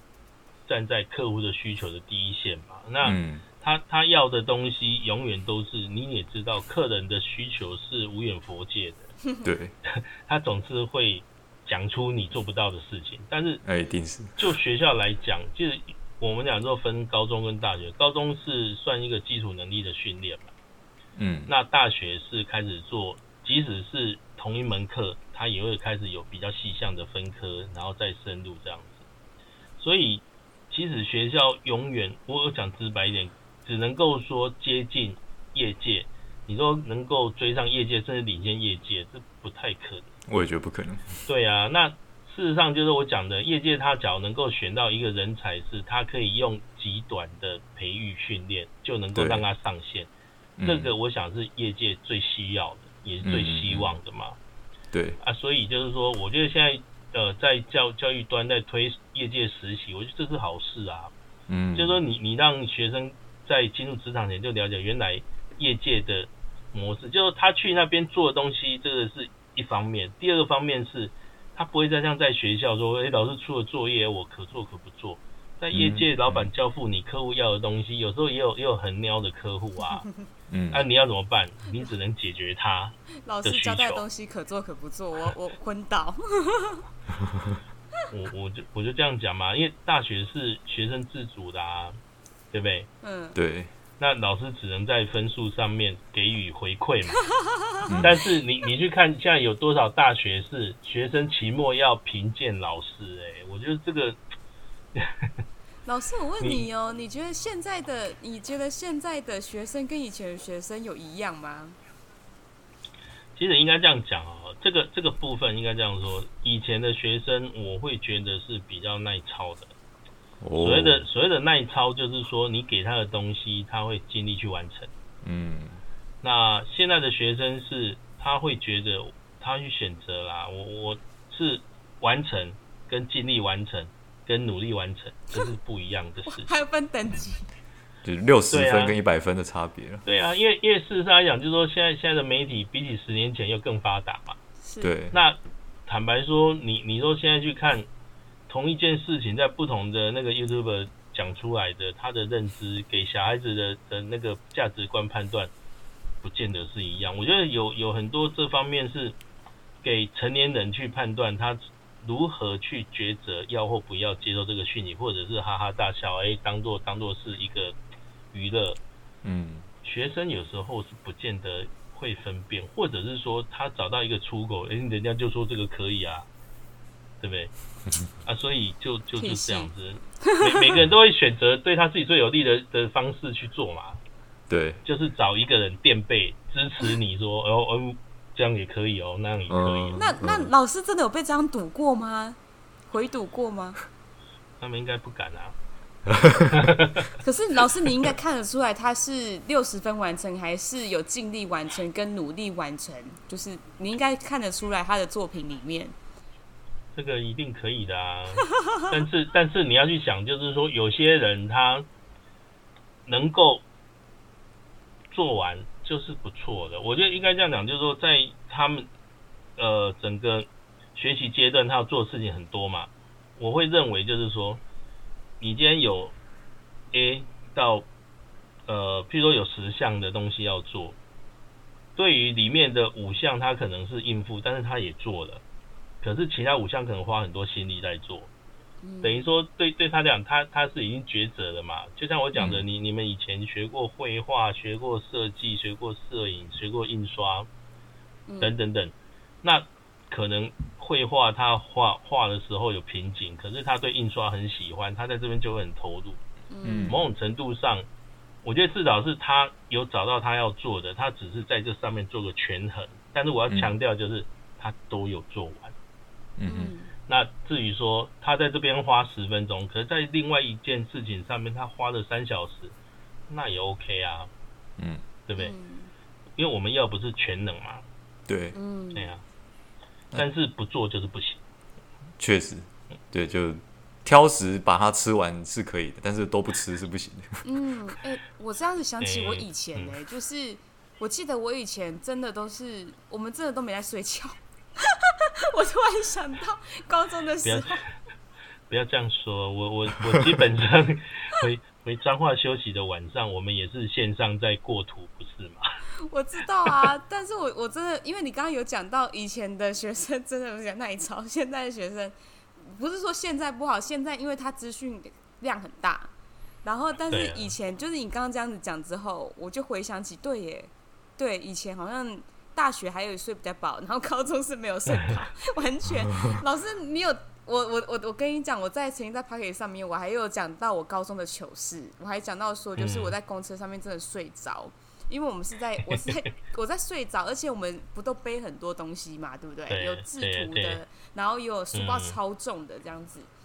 站在客户的需求的第一线嘛，那他他要的东西永远都是你也知道，客人的需求是无远佛界的，对，他总是会讲出你做不到的事情，但是哎，一定是就学校来讲，就是我们讲说分高中跟大学，高中是算一个基础能力的训练嘛。嗯，那大学是开始做，即使是同一门课，它也会开始有比较细项的分科，然后再深入这样子。所以，其实学校永远，我讲直白一点，只能够说接近业界。你说能够追上业界，甚至领先业界，这不太可能。我也觉得不可能。对啊，那事实上就是我讲的，业界他只要能够选到一个人才，是他可以用极短的培育训练，就能够让他上线。这个我想是业界最需要的，也是最希望的嘛。对啊，所以就是说，我觉得现在呃，在教教育端在推业界实习，我觉得这是好事啊。嗯，就是说你你让学生在进入职场前就了解原来业界的模式，就是他去那边做的东西，这个是一方面。第二个方面是，他不会再像在学校说，哎，老师出了作业，我可做可不做。在业界，老板交付你客户要的东西，有时候也有也有很喵的客户啊。嗯，那、啊、你要怎么办？你只能解决他。老师交代的东西可做可不做，我我 昏倒。我我就我就这样讲嘛，因为大学是学生自主的啊，对不对？嗯，对。那老师只能在分数上面给予回馈嘛。但是你你去看现在有多少大学是学生期末要评鉴老师？哎，我觉得这个。老师，我问你哦，你觉得现在的你觉得现在的学生跟以前的学生有一样吗？其实应该这样讲哦，这个这个部分应该这样说，以前的学生我会觉得是比较耐操的。所谓的所谓的耐操，就是说你给他的东西，他会尽力去完成。嗯，那现在的学生是，他会觉得他去选择啦，我我是完成跟尽力完成跟努力完成，这是不一样的事情。还有分等级，就是六十分跟一百分的差别了。对啊，因为因为事实上来讲，就是说现在现在的媒体比起十年前又更发达嘛。是。对。那坦白说，你你说现在去看。同一件事情，在不同的那个 YouTuber 讲出来的，他的认知给小孩子的的那个价值观判断，不见得是一样。我觉得有有很多这方面是给成年人去判断他如何去抉择要或不要接受这个讯息，或者是哈哈大笑，哎，当做当做是一个娱乐。嗯，学生有时候是不见得会分辨，或者是说他找到一个出口，哎，人家就说这个可以啊。对不对？啊，所以就就是这样子，每每个人都会选择对他自己最有利的的方式去做嘛。对，就是找一个人垫背支持你说，哦哦，这样也可以哦，那样也可以。嗯、那那老师真的有被这样赌过吗？回赌过吗？他们应该不敢啊。可是老师，你应该看得出来他是六十分完成，还是有尽力完成跟努力完成？就是你应该看得出来他的作品里面。这个一定可以的啊，但是 但是你要去想，就是说有些人他能够做完就是不错的。我觉得应该这样讲，就是说在他们呃整个学习阶段，他要做的事情很多嘛。我会认为就是说，你今天有 A 到呃，譬如说有十项的东西要做，对于里面的五项，他可能是应付，但是他也做了。可是其他五项可能花很多心力在做，等于说对对他讲，他他是已经抉择了嘛。就像我讲的，嗯、你你们以前学过绘画、学过设计、学过摄影、学过印刷，等等等，那可能绘画他画画的时候有瓶颈，可是他对印刷很喜欢，他在这边就会很投入。嗯，某种程度上，我觉得至少是他有找到他要做的，他只是在这上面做个权衡。但是我要强调就是，他都有做完。嗯嗯，那至于说他在这边花十分钟，可是在另外一件事情上面他花了三小时，那也 OK 啊，嗯，对不对？因为我们要不是全能嘛，对，嗯，对啊，但是不做就是不行，确实，对，就挑食把它吃完是可以的，但是都不吃是不行的。嗯，哎、欸，我这样子想起我以前呢、欸，欸、就是我记得我以前真的都是，我们真的都没在睡觉。我突然想到高中的时候，不要，不要这样说。我我我基本上 回回彰化休息的晚上，我们也是线上在过图，不是吗？我知道啊，但是我我真的，因为你刚刚有讲到以前的学生真的有点耐操，现在的学生不是说现在不好，现在因为他资讯量很大，然后但是以前就是你刚刚这样子讲之后，我就回想起，对耶，对，以前好像。大学还有睡比较饱，然后高中是没有睡饱，完全。老师，你有我我我我跟你讲，我在曾经在 Podcast 上面，我还有讲到我高中的糗事，我还讲到说，就是我在公车上面真的睡着，嗯、因为我们是在我是在我在睡着，而且我们不都背很多东西嘛，对不对？对有制图的，然后有书包超重的这样子。嗯，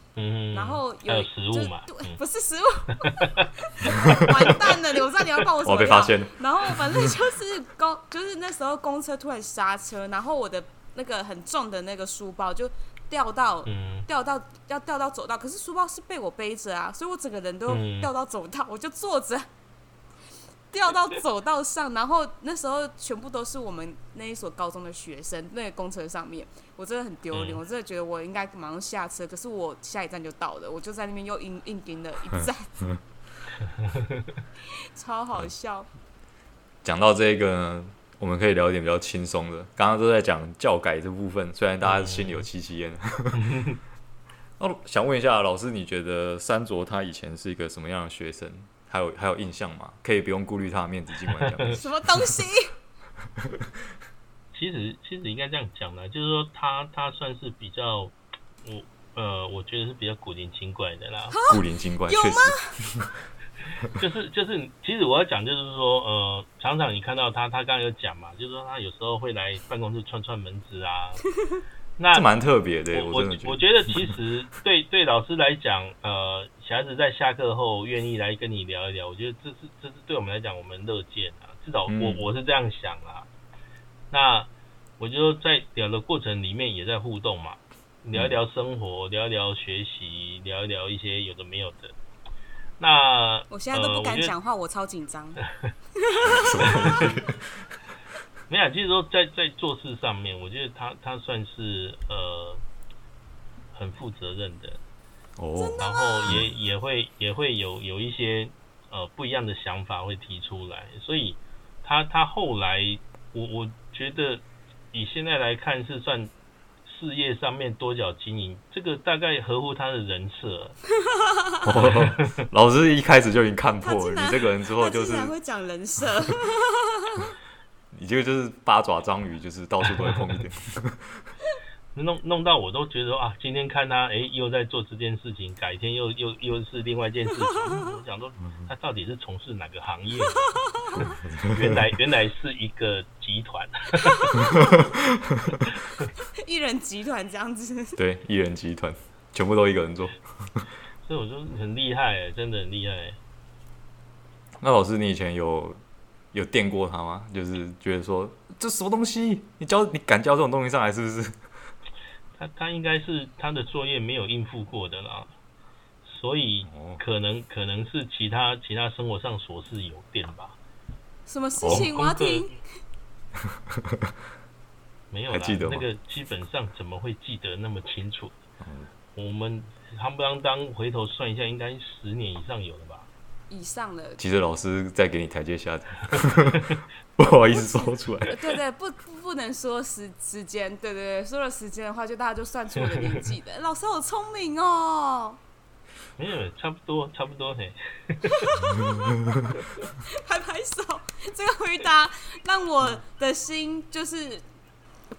然后有，有食物嘛？对，不是食物，完蛋了！你我知道你要报我什么？我被发现了。然后反正就是公，就是那时候公车突然刹车，然后我的那个很重的那个书包就掉到，嗯、掉到要掉到走道，可是书包是被我背着啊，所以我整个人都掉到走道，嗯、我就坐着。掉到走道上，然后那时候全部都是我们那一所高中的学生，那个公车上面，我真的很丢脸，嗯、我真的觉得我应该马上下车，可是我下一站就到了，我就在那边又硬硬盯了一站，超好笑。讲到这个呢，我们可以聊一点比较轻松的，刚刚都在讲教改这部分，虽然大家心里有戚戚焉。哦，想问一下老师，你觉得三卓他以前是一个什么样的学生？还有还有印象吗？可以不用顾虑他的面子，尽管讲。什么东西？其实其实应该这样讲呢，就是说他他算是比较，我呃，我觉得是比较古灵精怪的啦。古灵精怪，有吗？就是就是，其实我要讲就是说，呃，常常你看到他，他刚刚有讲嘛，就是说他有时候会来办公室串串门子啊。那蛮特别的，我我我觉得其实对对老师来讲，呃，小孩子在下课后愿意来跟你聊一聊，我觉得这是这是对我们来讲，我们乐见啊。至少我、嗯、我是这样想啊。那我就在聊的过程里面也在互动嘛，聊一聊生活，聊一聊学习，聊一聊一些有的没有的。那我现在都不敢讲话，呃、我，我超紧张。没有，就是说在在做事上面，我觉得他他算是呃很负责任的哦，然后也也会也会有有一些呃不一样的想法会提出来，所以他他后来我我觉得以现在来看是算事业上面多角经营，这个大概合乎他的人设。哦，老师一开始就已经看破了你这个人之后，就是会讲人设。你这个就是八爪章鱼，就是到处都会碰一点，弄弄到我都觉得啊，今天看他哎、欸、又在做这件事情，改天又又又是另外一件事情。我想说他到底是从事哪个行业？原来原来是一个集团，一人集团这样子。对，一人集团，全部都一个人做。所以我说很厉害，真的很厉害。那老师，你以前有？有电过他吗？就是觉得说这什么东西，你教你敢教这种东西上来是不是？他他应该是他的作业没有应付过的啦，所以可能可能是其他其他生活上琐事有电吧。什么事情？我要听。没有啦，那个基本上怎么会记得那么清楚？嗯、我们夯不啷当回头算一下，应该十年以上有了吧。以上的，其实老师在给你台阶下，不好意思说出来。对，对对，不不能说时时间，对对对，说了时间的话，就大家就算出我的年纪的。老师好聪明哦。没有，差不多，差不多嘿。拍拍手，这个回答让我的心就是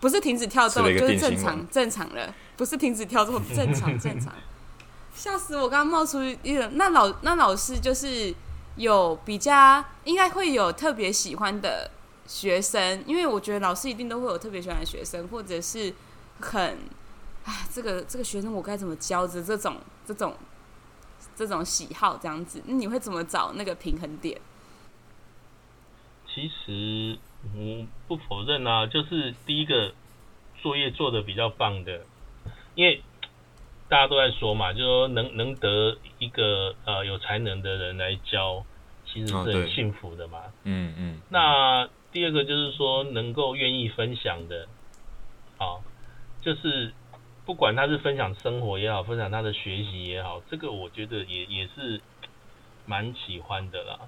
不是停止跳动，就是正常正常了，不是停止跳动，正常正常。吓死我！刚刚冒出一个，那老那老师就是有比较应该会有特别喜欢的学生，因为我觉得老师一定都会有特别喜欢的学生，或者是很哎，这个这个学生我该怎么教着这种这种这种喜好这样子，那你会怎么找那个平衡点？其实我不否认啊，就是第一个作业做的比较棒的，因为。大家都在说嘛，就是说能能得一个呃有才能的人来教，其实是很幸福的嘛。嗯、哦、嗯。嗯，那第二个就是说能够愿意分享的，啊，就是不管他是分享生活也好，分享他的学习也好，这个我觉得也也是蛮喜欢的啦。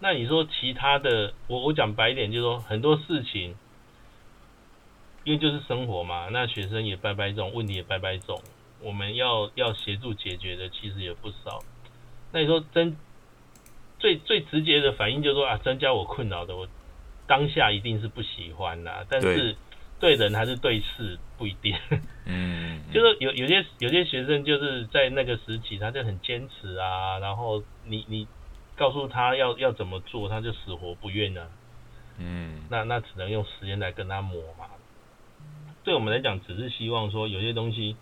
那你说其他的，我我讲白一点，就是说很多事情，因为就是生活嘛，那学生也拜拜种，问题也拜拜种。我们要要协助解决的其实也不少，那你说增最最直接的反应就是说啊，增加我困扰的，我当下一定是不喜欢啦。但是对人还是对事不一定。嗯，就是有有些有些学生就是在那个时期，他就很坚持啊，然后你你告诉他要要怎么做，他就死活不愿啊。嗯，那那只能用时间来跟他磨嘛。对我们来讲，只是希望说有些东西。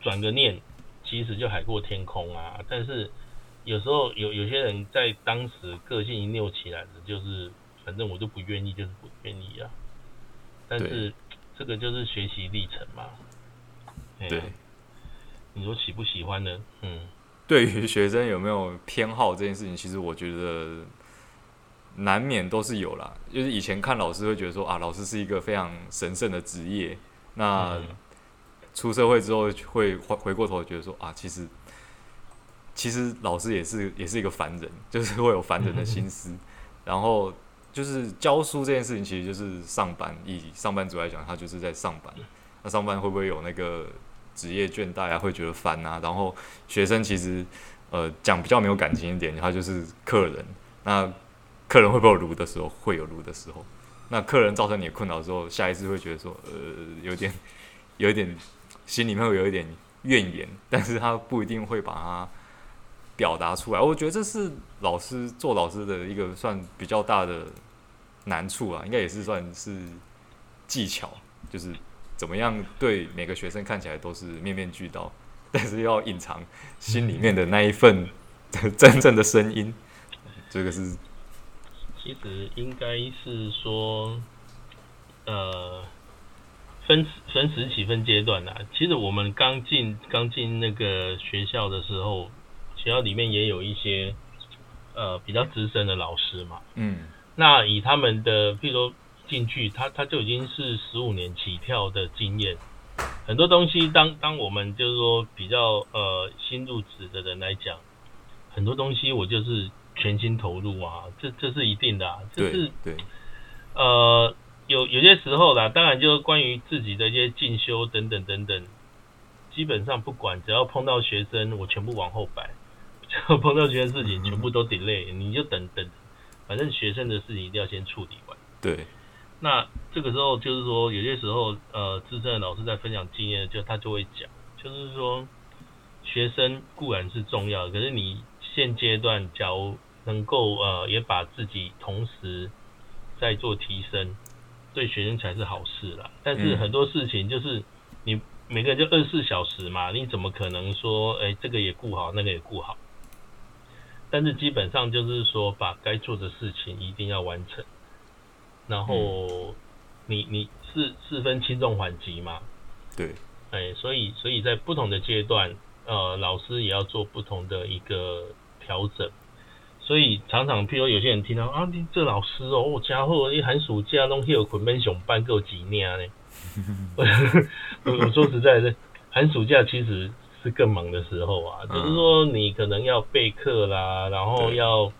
转个念，其实就海阔天空啊！但是有时候有有些人在当时个性一拗起来的，就是反正我就不愿意，就是不愿意啊。但是这个就是学习历程嘛。对、啊，你说喜不喜欢呢？嗯，对于学生有没有偏好这件事情，其实我觉得难免都是有啦。就是以前看老师会觉得说啊，老师是一个非常神圣的职业，那。出社会之后会回回过头觉得说啊，其实其实老师也是也是一个凡人，就是会有凡人的心思。然后就是教书这件事情，其实就是上班。以上班族来讲，他就是在上班。那上班会不会有那个职业倦怠啊，会觉得烦啊。然后学生其实呃讲比较没有感情一点，他就是客人。那客人会不会有卢的时候？会有卢的时候。那客人造成你的困扰之后，下一次会觉得说呃有点有一点心里面会有一点怨言，但是他不一定会把它表达出来。我觉得这是老师做老师的一个算比较大的难处啊，应该也是算是技巧，就是怎么样对每个学生看起来都是面面俱到，但是要隐藏心里面的那一份真正的声音。这个是，其实应该是说，呃，分分时期分阶段啦。其实我们刚进刚进那个学校的时候，学校里面也有一些呃比较资深的老师嘛，嗯。那以他们的，譬如说进去，他他就已经是十五年起跳的经验，很多东西当当我们就是说比较呃新入职的人来讲，很多东西我就是全心投入啊，这这是一定的啊，这是对，对。呃有有些时候啦，当然就是关于自己的一些进修等等等等，基本上不管只要碰到学生，我全部往后摆，只要碰到这些事情，全部都 delay，你就等等。反正学生的事情一定要先处理完。对，那这个时候就是说，有些时候，呃，资深的老师在分享经验，就他就会讲，就是说，学生固然是重要，可是你现阶段假如能够呃，也把自己同时在做提升，对学生才是好事啦。但是很多事情就是你每个人就二十四小时嘛，你怎么可能说，哎，这个也顾好，那个也顾好？但是基本上就是说，把该做的事情一定要完成，然后你你是是分轻重缓急嘛？对，哎，所以所以在不同的阶段，呃，老师也要做不同的一个调整。所以常常，譬如有些人听到啊，你这老师哦，我家伙一寒暑假弄去有捆本熊班够几年呢？我我说实在的，寒暑假其实。是更忙的时候啊，就是说你可能要备课啦，然后要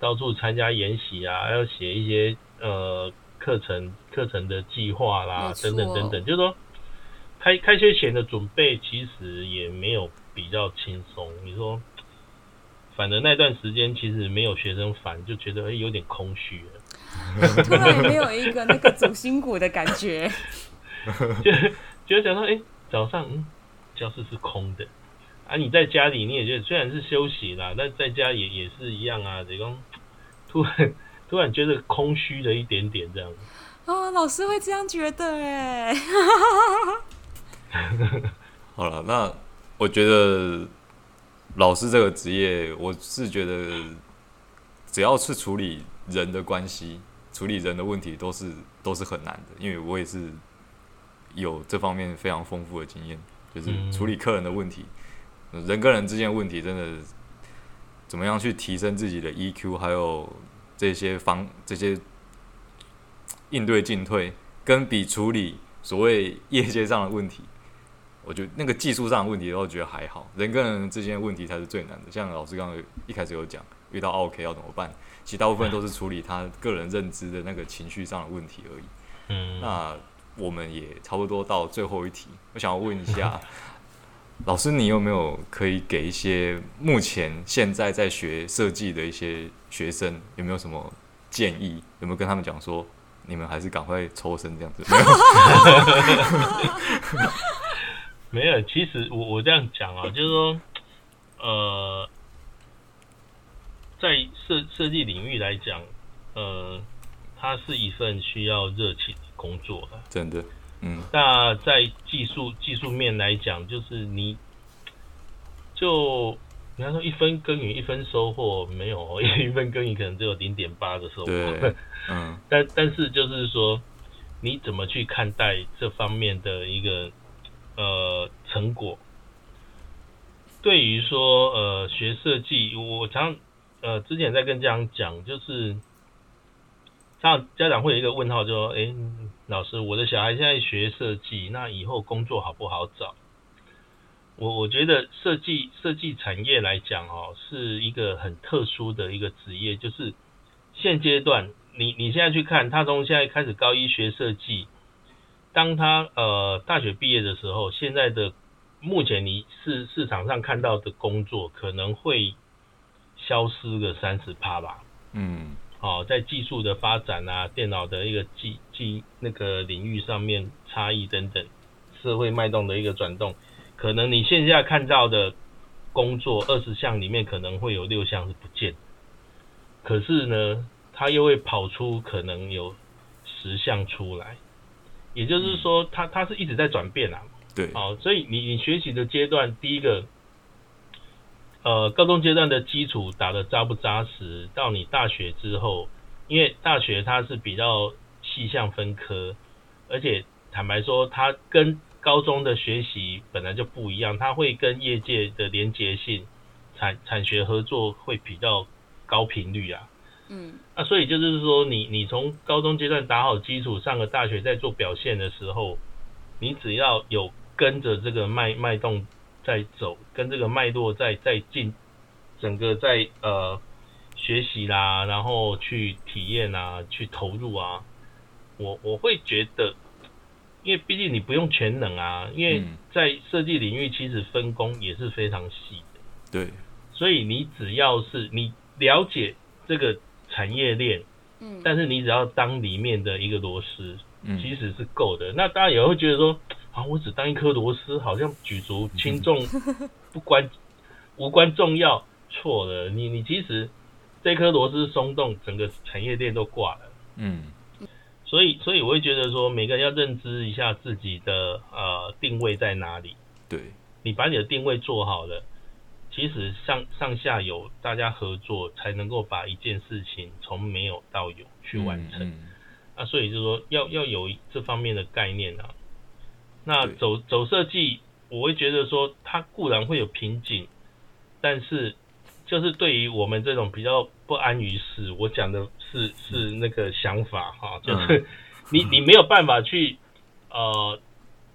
到处参加研习啊，要写一些呃课程课程的计划啦，等等等等，就是说开开学前的准备其实也没有比较轻松。你说，反正那段时间其实没有学生烦，就觉得哎有点空虚了，突然也没有一个那个主心骨的感觉，就 就想到，哎、欸，早上嗯。教室是空的啊！你在家里你也觉得虽然是休息啦，但在家也也是一样啊。这种突然突然觉得空虚了一点点这样。哦，老师会这样觉得哎。好了，那我觉得老师这个职业，我是觉得只要是处理人的关系、处理人的问题，都是都是很难的，因为我也是有这方面非常丰富的经验。就是处理客人的问题，嗯、人跟人之间的问题，真的怎么样去提升自己的 EQ，还有这些方这些应对进退，跟比处理所谓业界上的问题，我觉得那个技术上的问题，我觉得还好。人跟人之间的问题才是最难的。像老师刚刚一开始有讲，遇到 OK 要怎么办？其实大部分都是处理他个人认知的那个情绪上的问题而已。嗯，那。我们也差不多到最后一题，我想要问一下 老师，你有没有可以给一些目前现在在学设计的一些学生，有没有什么建议？有没有跟他们讲说，你们还是赶快抽身这样子？没有，其实我我这样讲啊，就是说，呃，在设设计领域来讲，呃，它是一份需要热情的。工作的，真的，嗯。那在技术技术面来讲，就是你，就你看说一分耕耘一分收获，没有 一分耕耘可能只有零点八的收获，嗯。但但是就是说，你怎么去看待这方面的一个呃成果？对于说呃学设计，我常呃之前在跟家长讲，就是。像家长会有一个问号，就说：“哎，老师，我的小孩现在学设计，那以后工作好不好找？”我我觉得设计设计产业来讲，哦，是一个很特殊的一个职业。就是现阶段，你你现在去看，他从现在开始高一学设计，当他呃大学毕业的时候，现在的目前你市市场上看到的工作可能会消失个三十趴吧。嗯，哦，在技术的发展啊，电脑的一个技技那个领域上面差异等等，社会脉动的一个转动，可能你线下看到的工作二十项里面可能会有六项是不见，可是呢，它又会跑出可能有十项出来，也就是说它，它它是一直在转变啊。对，好，所以你你学习的阶段，第一个，呃，高中阶段的基础打的扎不扎实，到你大学之后，因为大学它是比较细项分科，而且坦白说，它跟高中的学习本来就不一样，它会跟业界的连结性、产产学合作会比较高频率啊。嗯，那所以就是说你，你你从高中阶段打好基础，上了大学在做表现的时候，你只要有。跟着这个脉脉动在走，跟这个脉络在在进，整个在呃学习啦，然后去体验啊，去投入啊，我我会觉得，因为毕竟你不用全能啊，因为在设计领域其实分工也是非常细的，对，所以你只要是你了解这个产业链，嗯，但是你只要当里面的一个螺丝，嗯，其实是够的。那大家也会觉得说。啊，我只当一颗螺丝，好像举足轻重，不关无关重要。错了，你你其实这颗螺丝松动，整个产业链都挂了。嗯，所以所以我会觉得说，每个人要认知一下自己的呃定位在哪里。对，你把你的定位做好了，其实上上下游大家合作，才能够把一件事情从没有到有去完成。嗯嗯、啊，所以就是说要要有这方面的概念啊。那走走设计，我会觉得说，它固然会有瓶颈，但是就是对于我们这种比较不安于室，我讲的是是那个想法哈，就是 你你没有办法去呃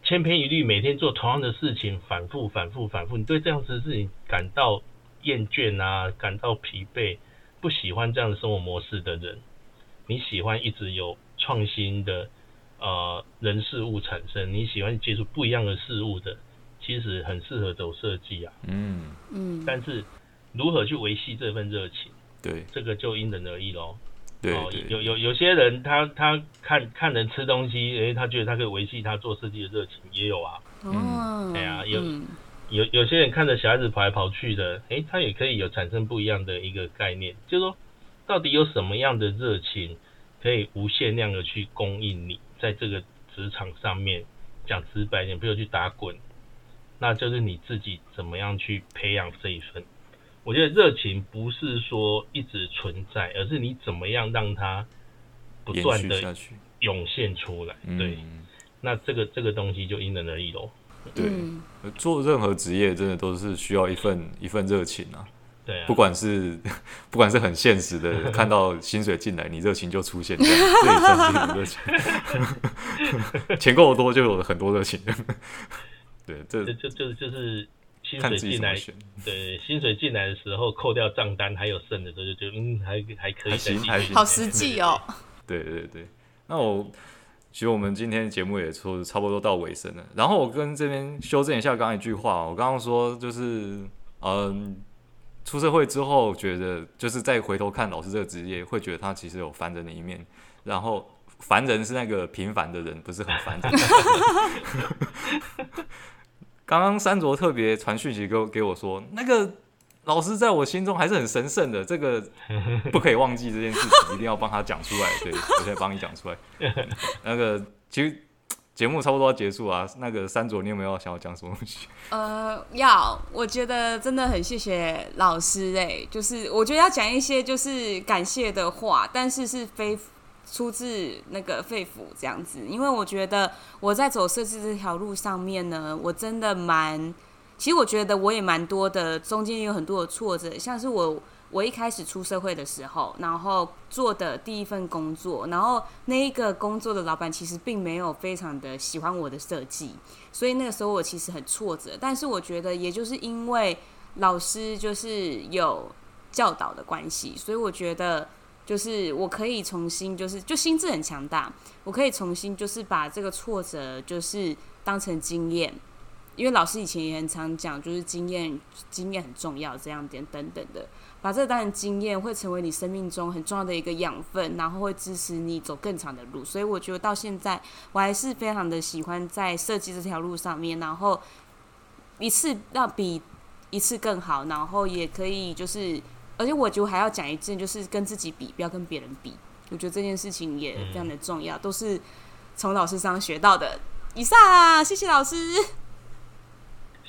千篇一律每天做同样的事情，反复反复反复，你对这样子的事情感到厌倦啊，感到疲惫，不喜欢这样的生活模式的人，你喜欢一直有创新的。呃，人事物产生，你喜欢接触不一样的事物的，其实很适合走设计啊。嗯嗯。但是如何去维系这份热情？对，这个就因人而异喽。对，哦，有有有些人他他看看人吃东西，诶、欸，他觉得他可以维系他做设计的热情，也有啊。哦。对啊，有有有些人看着小孩子跑来跑去的，诶、欸，他也可以有产生不一样的一个概念，就是说，到底有什么样的热情可以无限量的去供应你？在这个职场上面，讲直白点，比如去打滚，那就是你自己怎么样去培养这一份。我觉得热情不是说一直存在，而是你怎么样让它不断的涌现出来。对，那这个这个东西就因人而异喽。对，做任何职业真的都是需要一份一份热情啊。对啊，不管是 不管是很现实的，看到薪水进来，你热情就出现，这也算是一种热情。钱够多，就有了很多热情。对，这就就就就是薪水进来，对，薪水进来的时候，扣掉账单还有剩的时候，就觉得嗯，还还可以，还行，还行，好实际哦。对对对，那我其实我们今天节目也说差不多到尾声了，然后我跟这边修正一下刚刚一句话，我刚刚说就是嗯。出社会之后，觉得就是再回头看老师这个职业，会觉得他其实有烦人的一面。然后烦人是那个平凡的人，不是很烦人。刚刚三卓特别传讯息给我给我说，那个老师在我心中还是很神圣的，这个 不可以忘记这件事情，一定要帮他讲出来。对，我现在帮你讲出来。那个其实。节目差不多要结束啊，那个三卓，你有没有想要讲什么东西？呃，要，我觉得真的很谢谢老师哎、欸，就是我觉得要讲一些就是感谢的话，但是是非出自那个肺腑这样子，因为我觉得我在走设计这条路上面呢，我真的蛮，其实我觉得我也蛮多的，中间有很多的挫折，像是我。我一开始出社会的时候，然后做的第一份工作，然后那一个工作的老板其实并没有非常的喜欢我的设计，所以那个时候我其实很挫折。但是我觉得，也就是因为老师就是有教导的关系，所以我觉得就是我可以重新就是就心智很强大，我可以重新就是把这个挫折就是当成经验。因为老师以前也很常讲，就是经验经验很重要，这样点等等的。把这段经验会成为你生命中很重要的一个养分，然后会支持你走更长的路。所以我觉得到现在，我还是非常的喜欢在设计这条路上面，然后一次要比一次更好，然后也可以就是，而且我觉得还要讲一件，就是跟自己比，不要跟别人比。我觉得这件事情也非常的重要，都是从老师上学到的。以上，谢谢老师。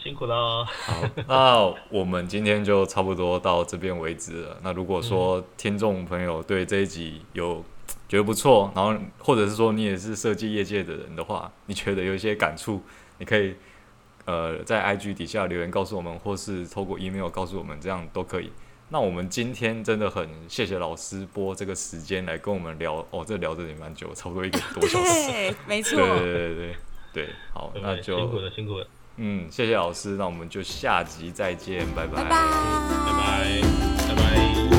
辛苦了。好，那我们今天就差不多到这边为止了。那如果说听众朋友对这一集有觉得不错，然后或者是说你也是设计业界的人的话，你觉得有一些感触，你可以呃在 IG 底下留言告诉我们，或是透过 email 告诉我们，这样都可以。那我们今天真的很谢谢老师播这个时间来跟我们聊，哦，这聊的也蛮久，差不多一个多小时。对，没错。对对对对对，好，那就辛苦了，辛苦了。嗯，谢谢老师，那我们就下集再见，拜拜，拜拜，拜拜。拜拜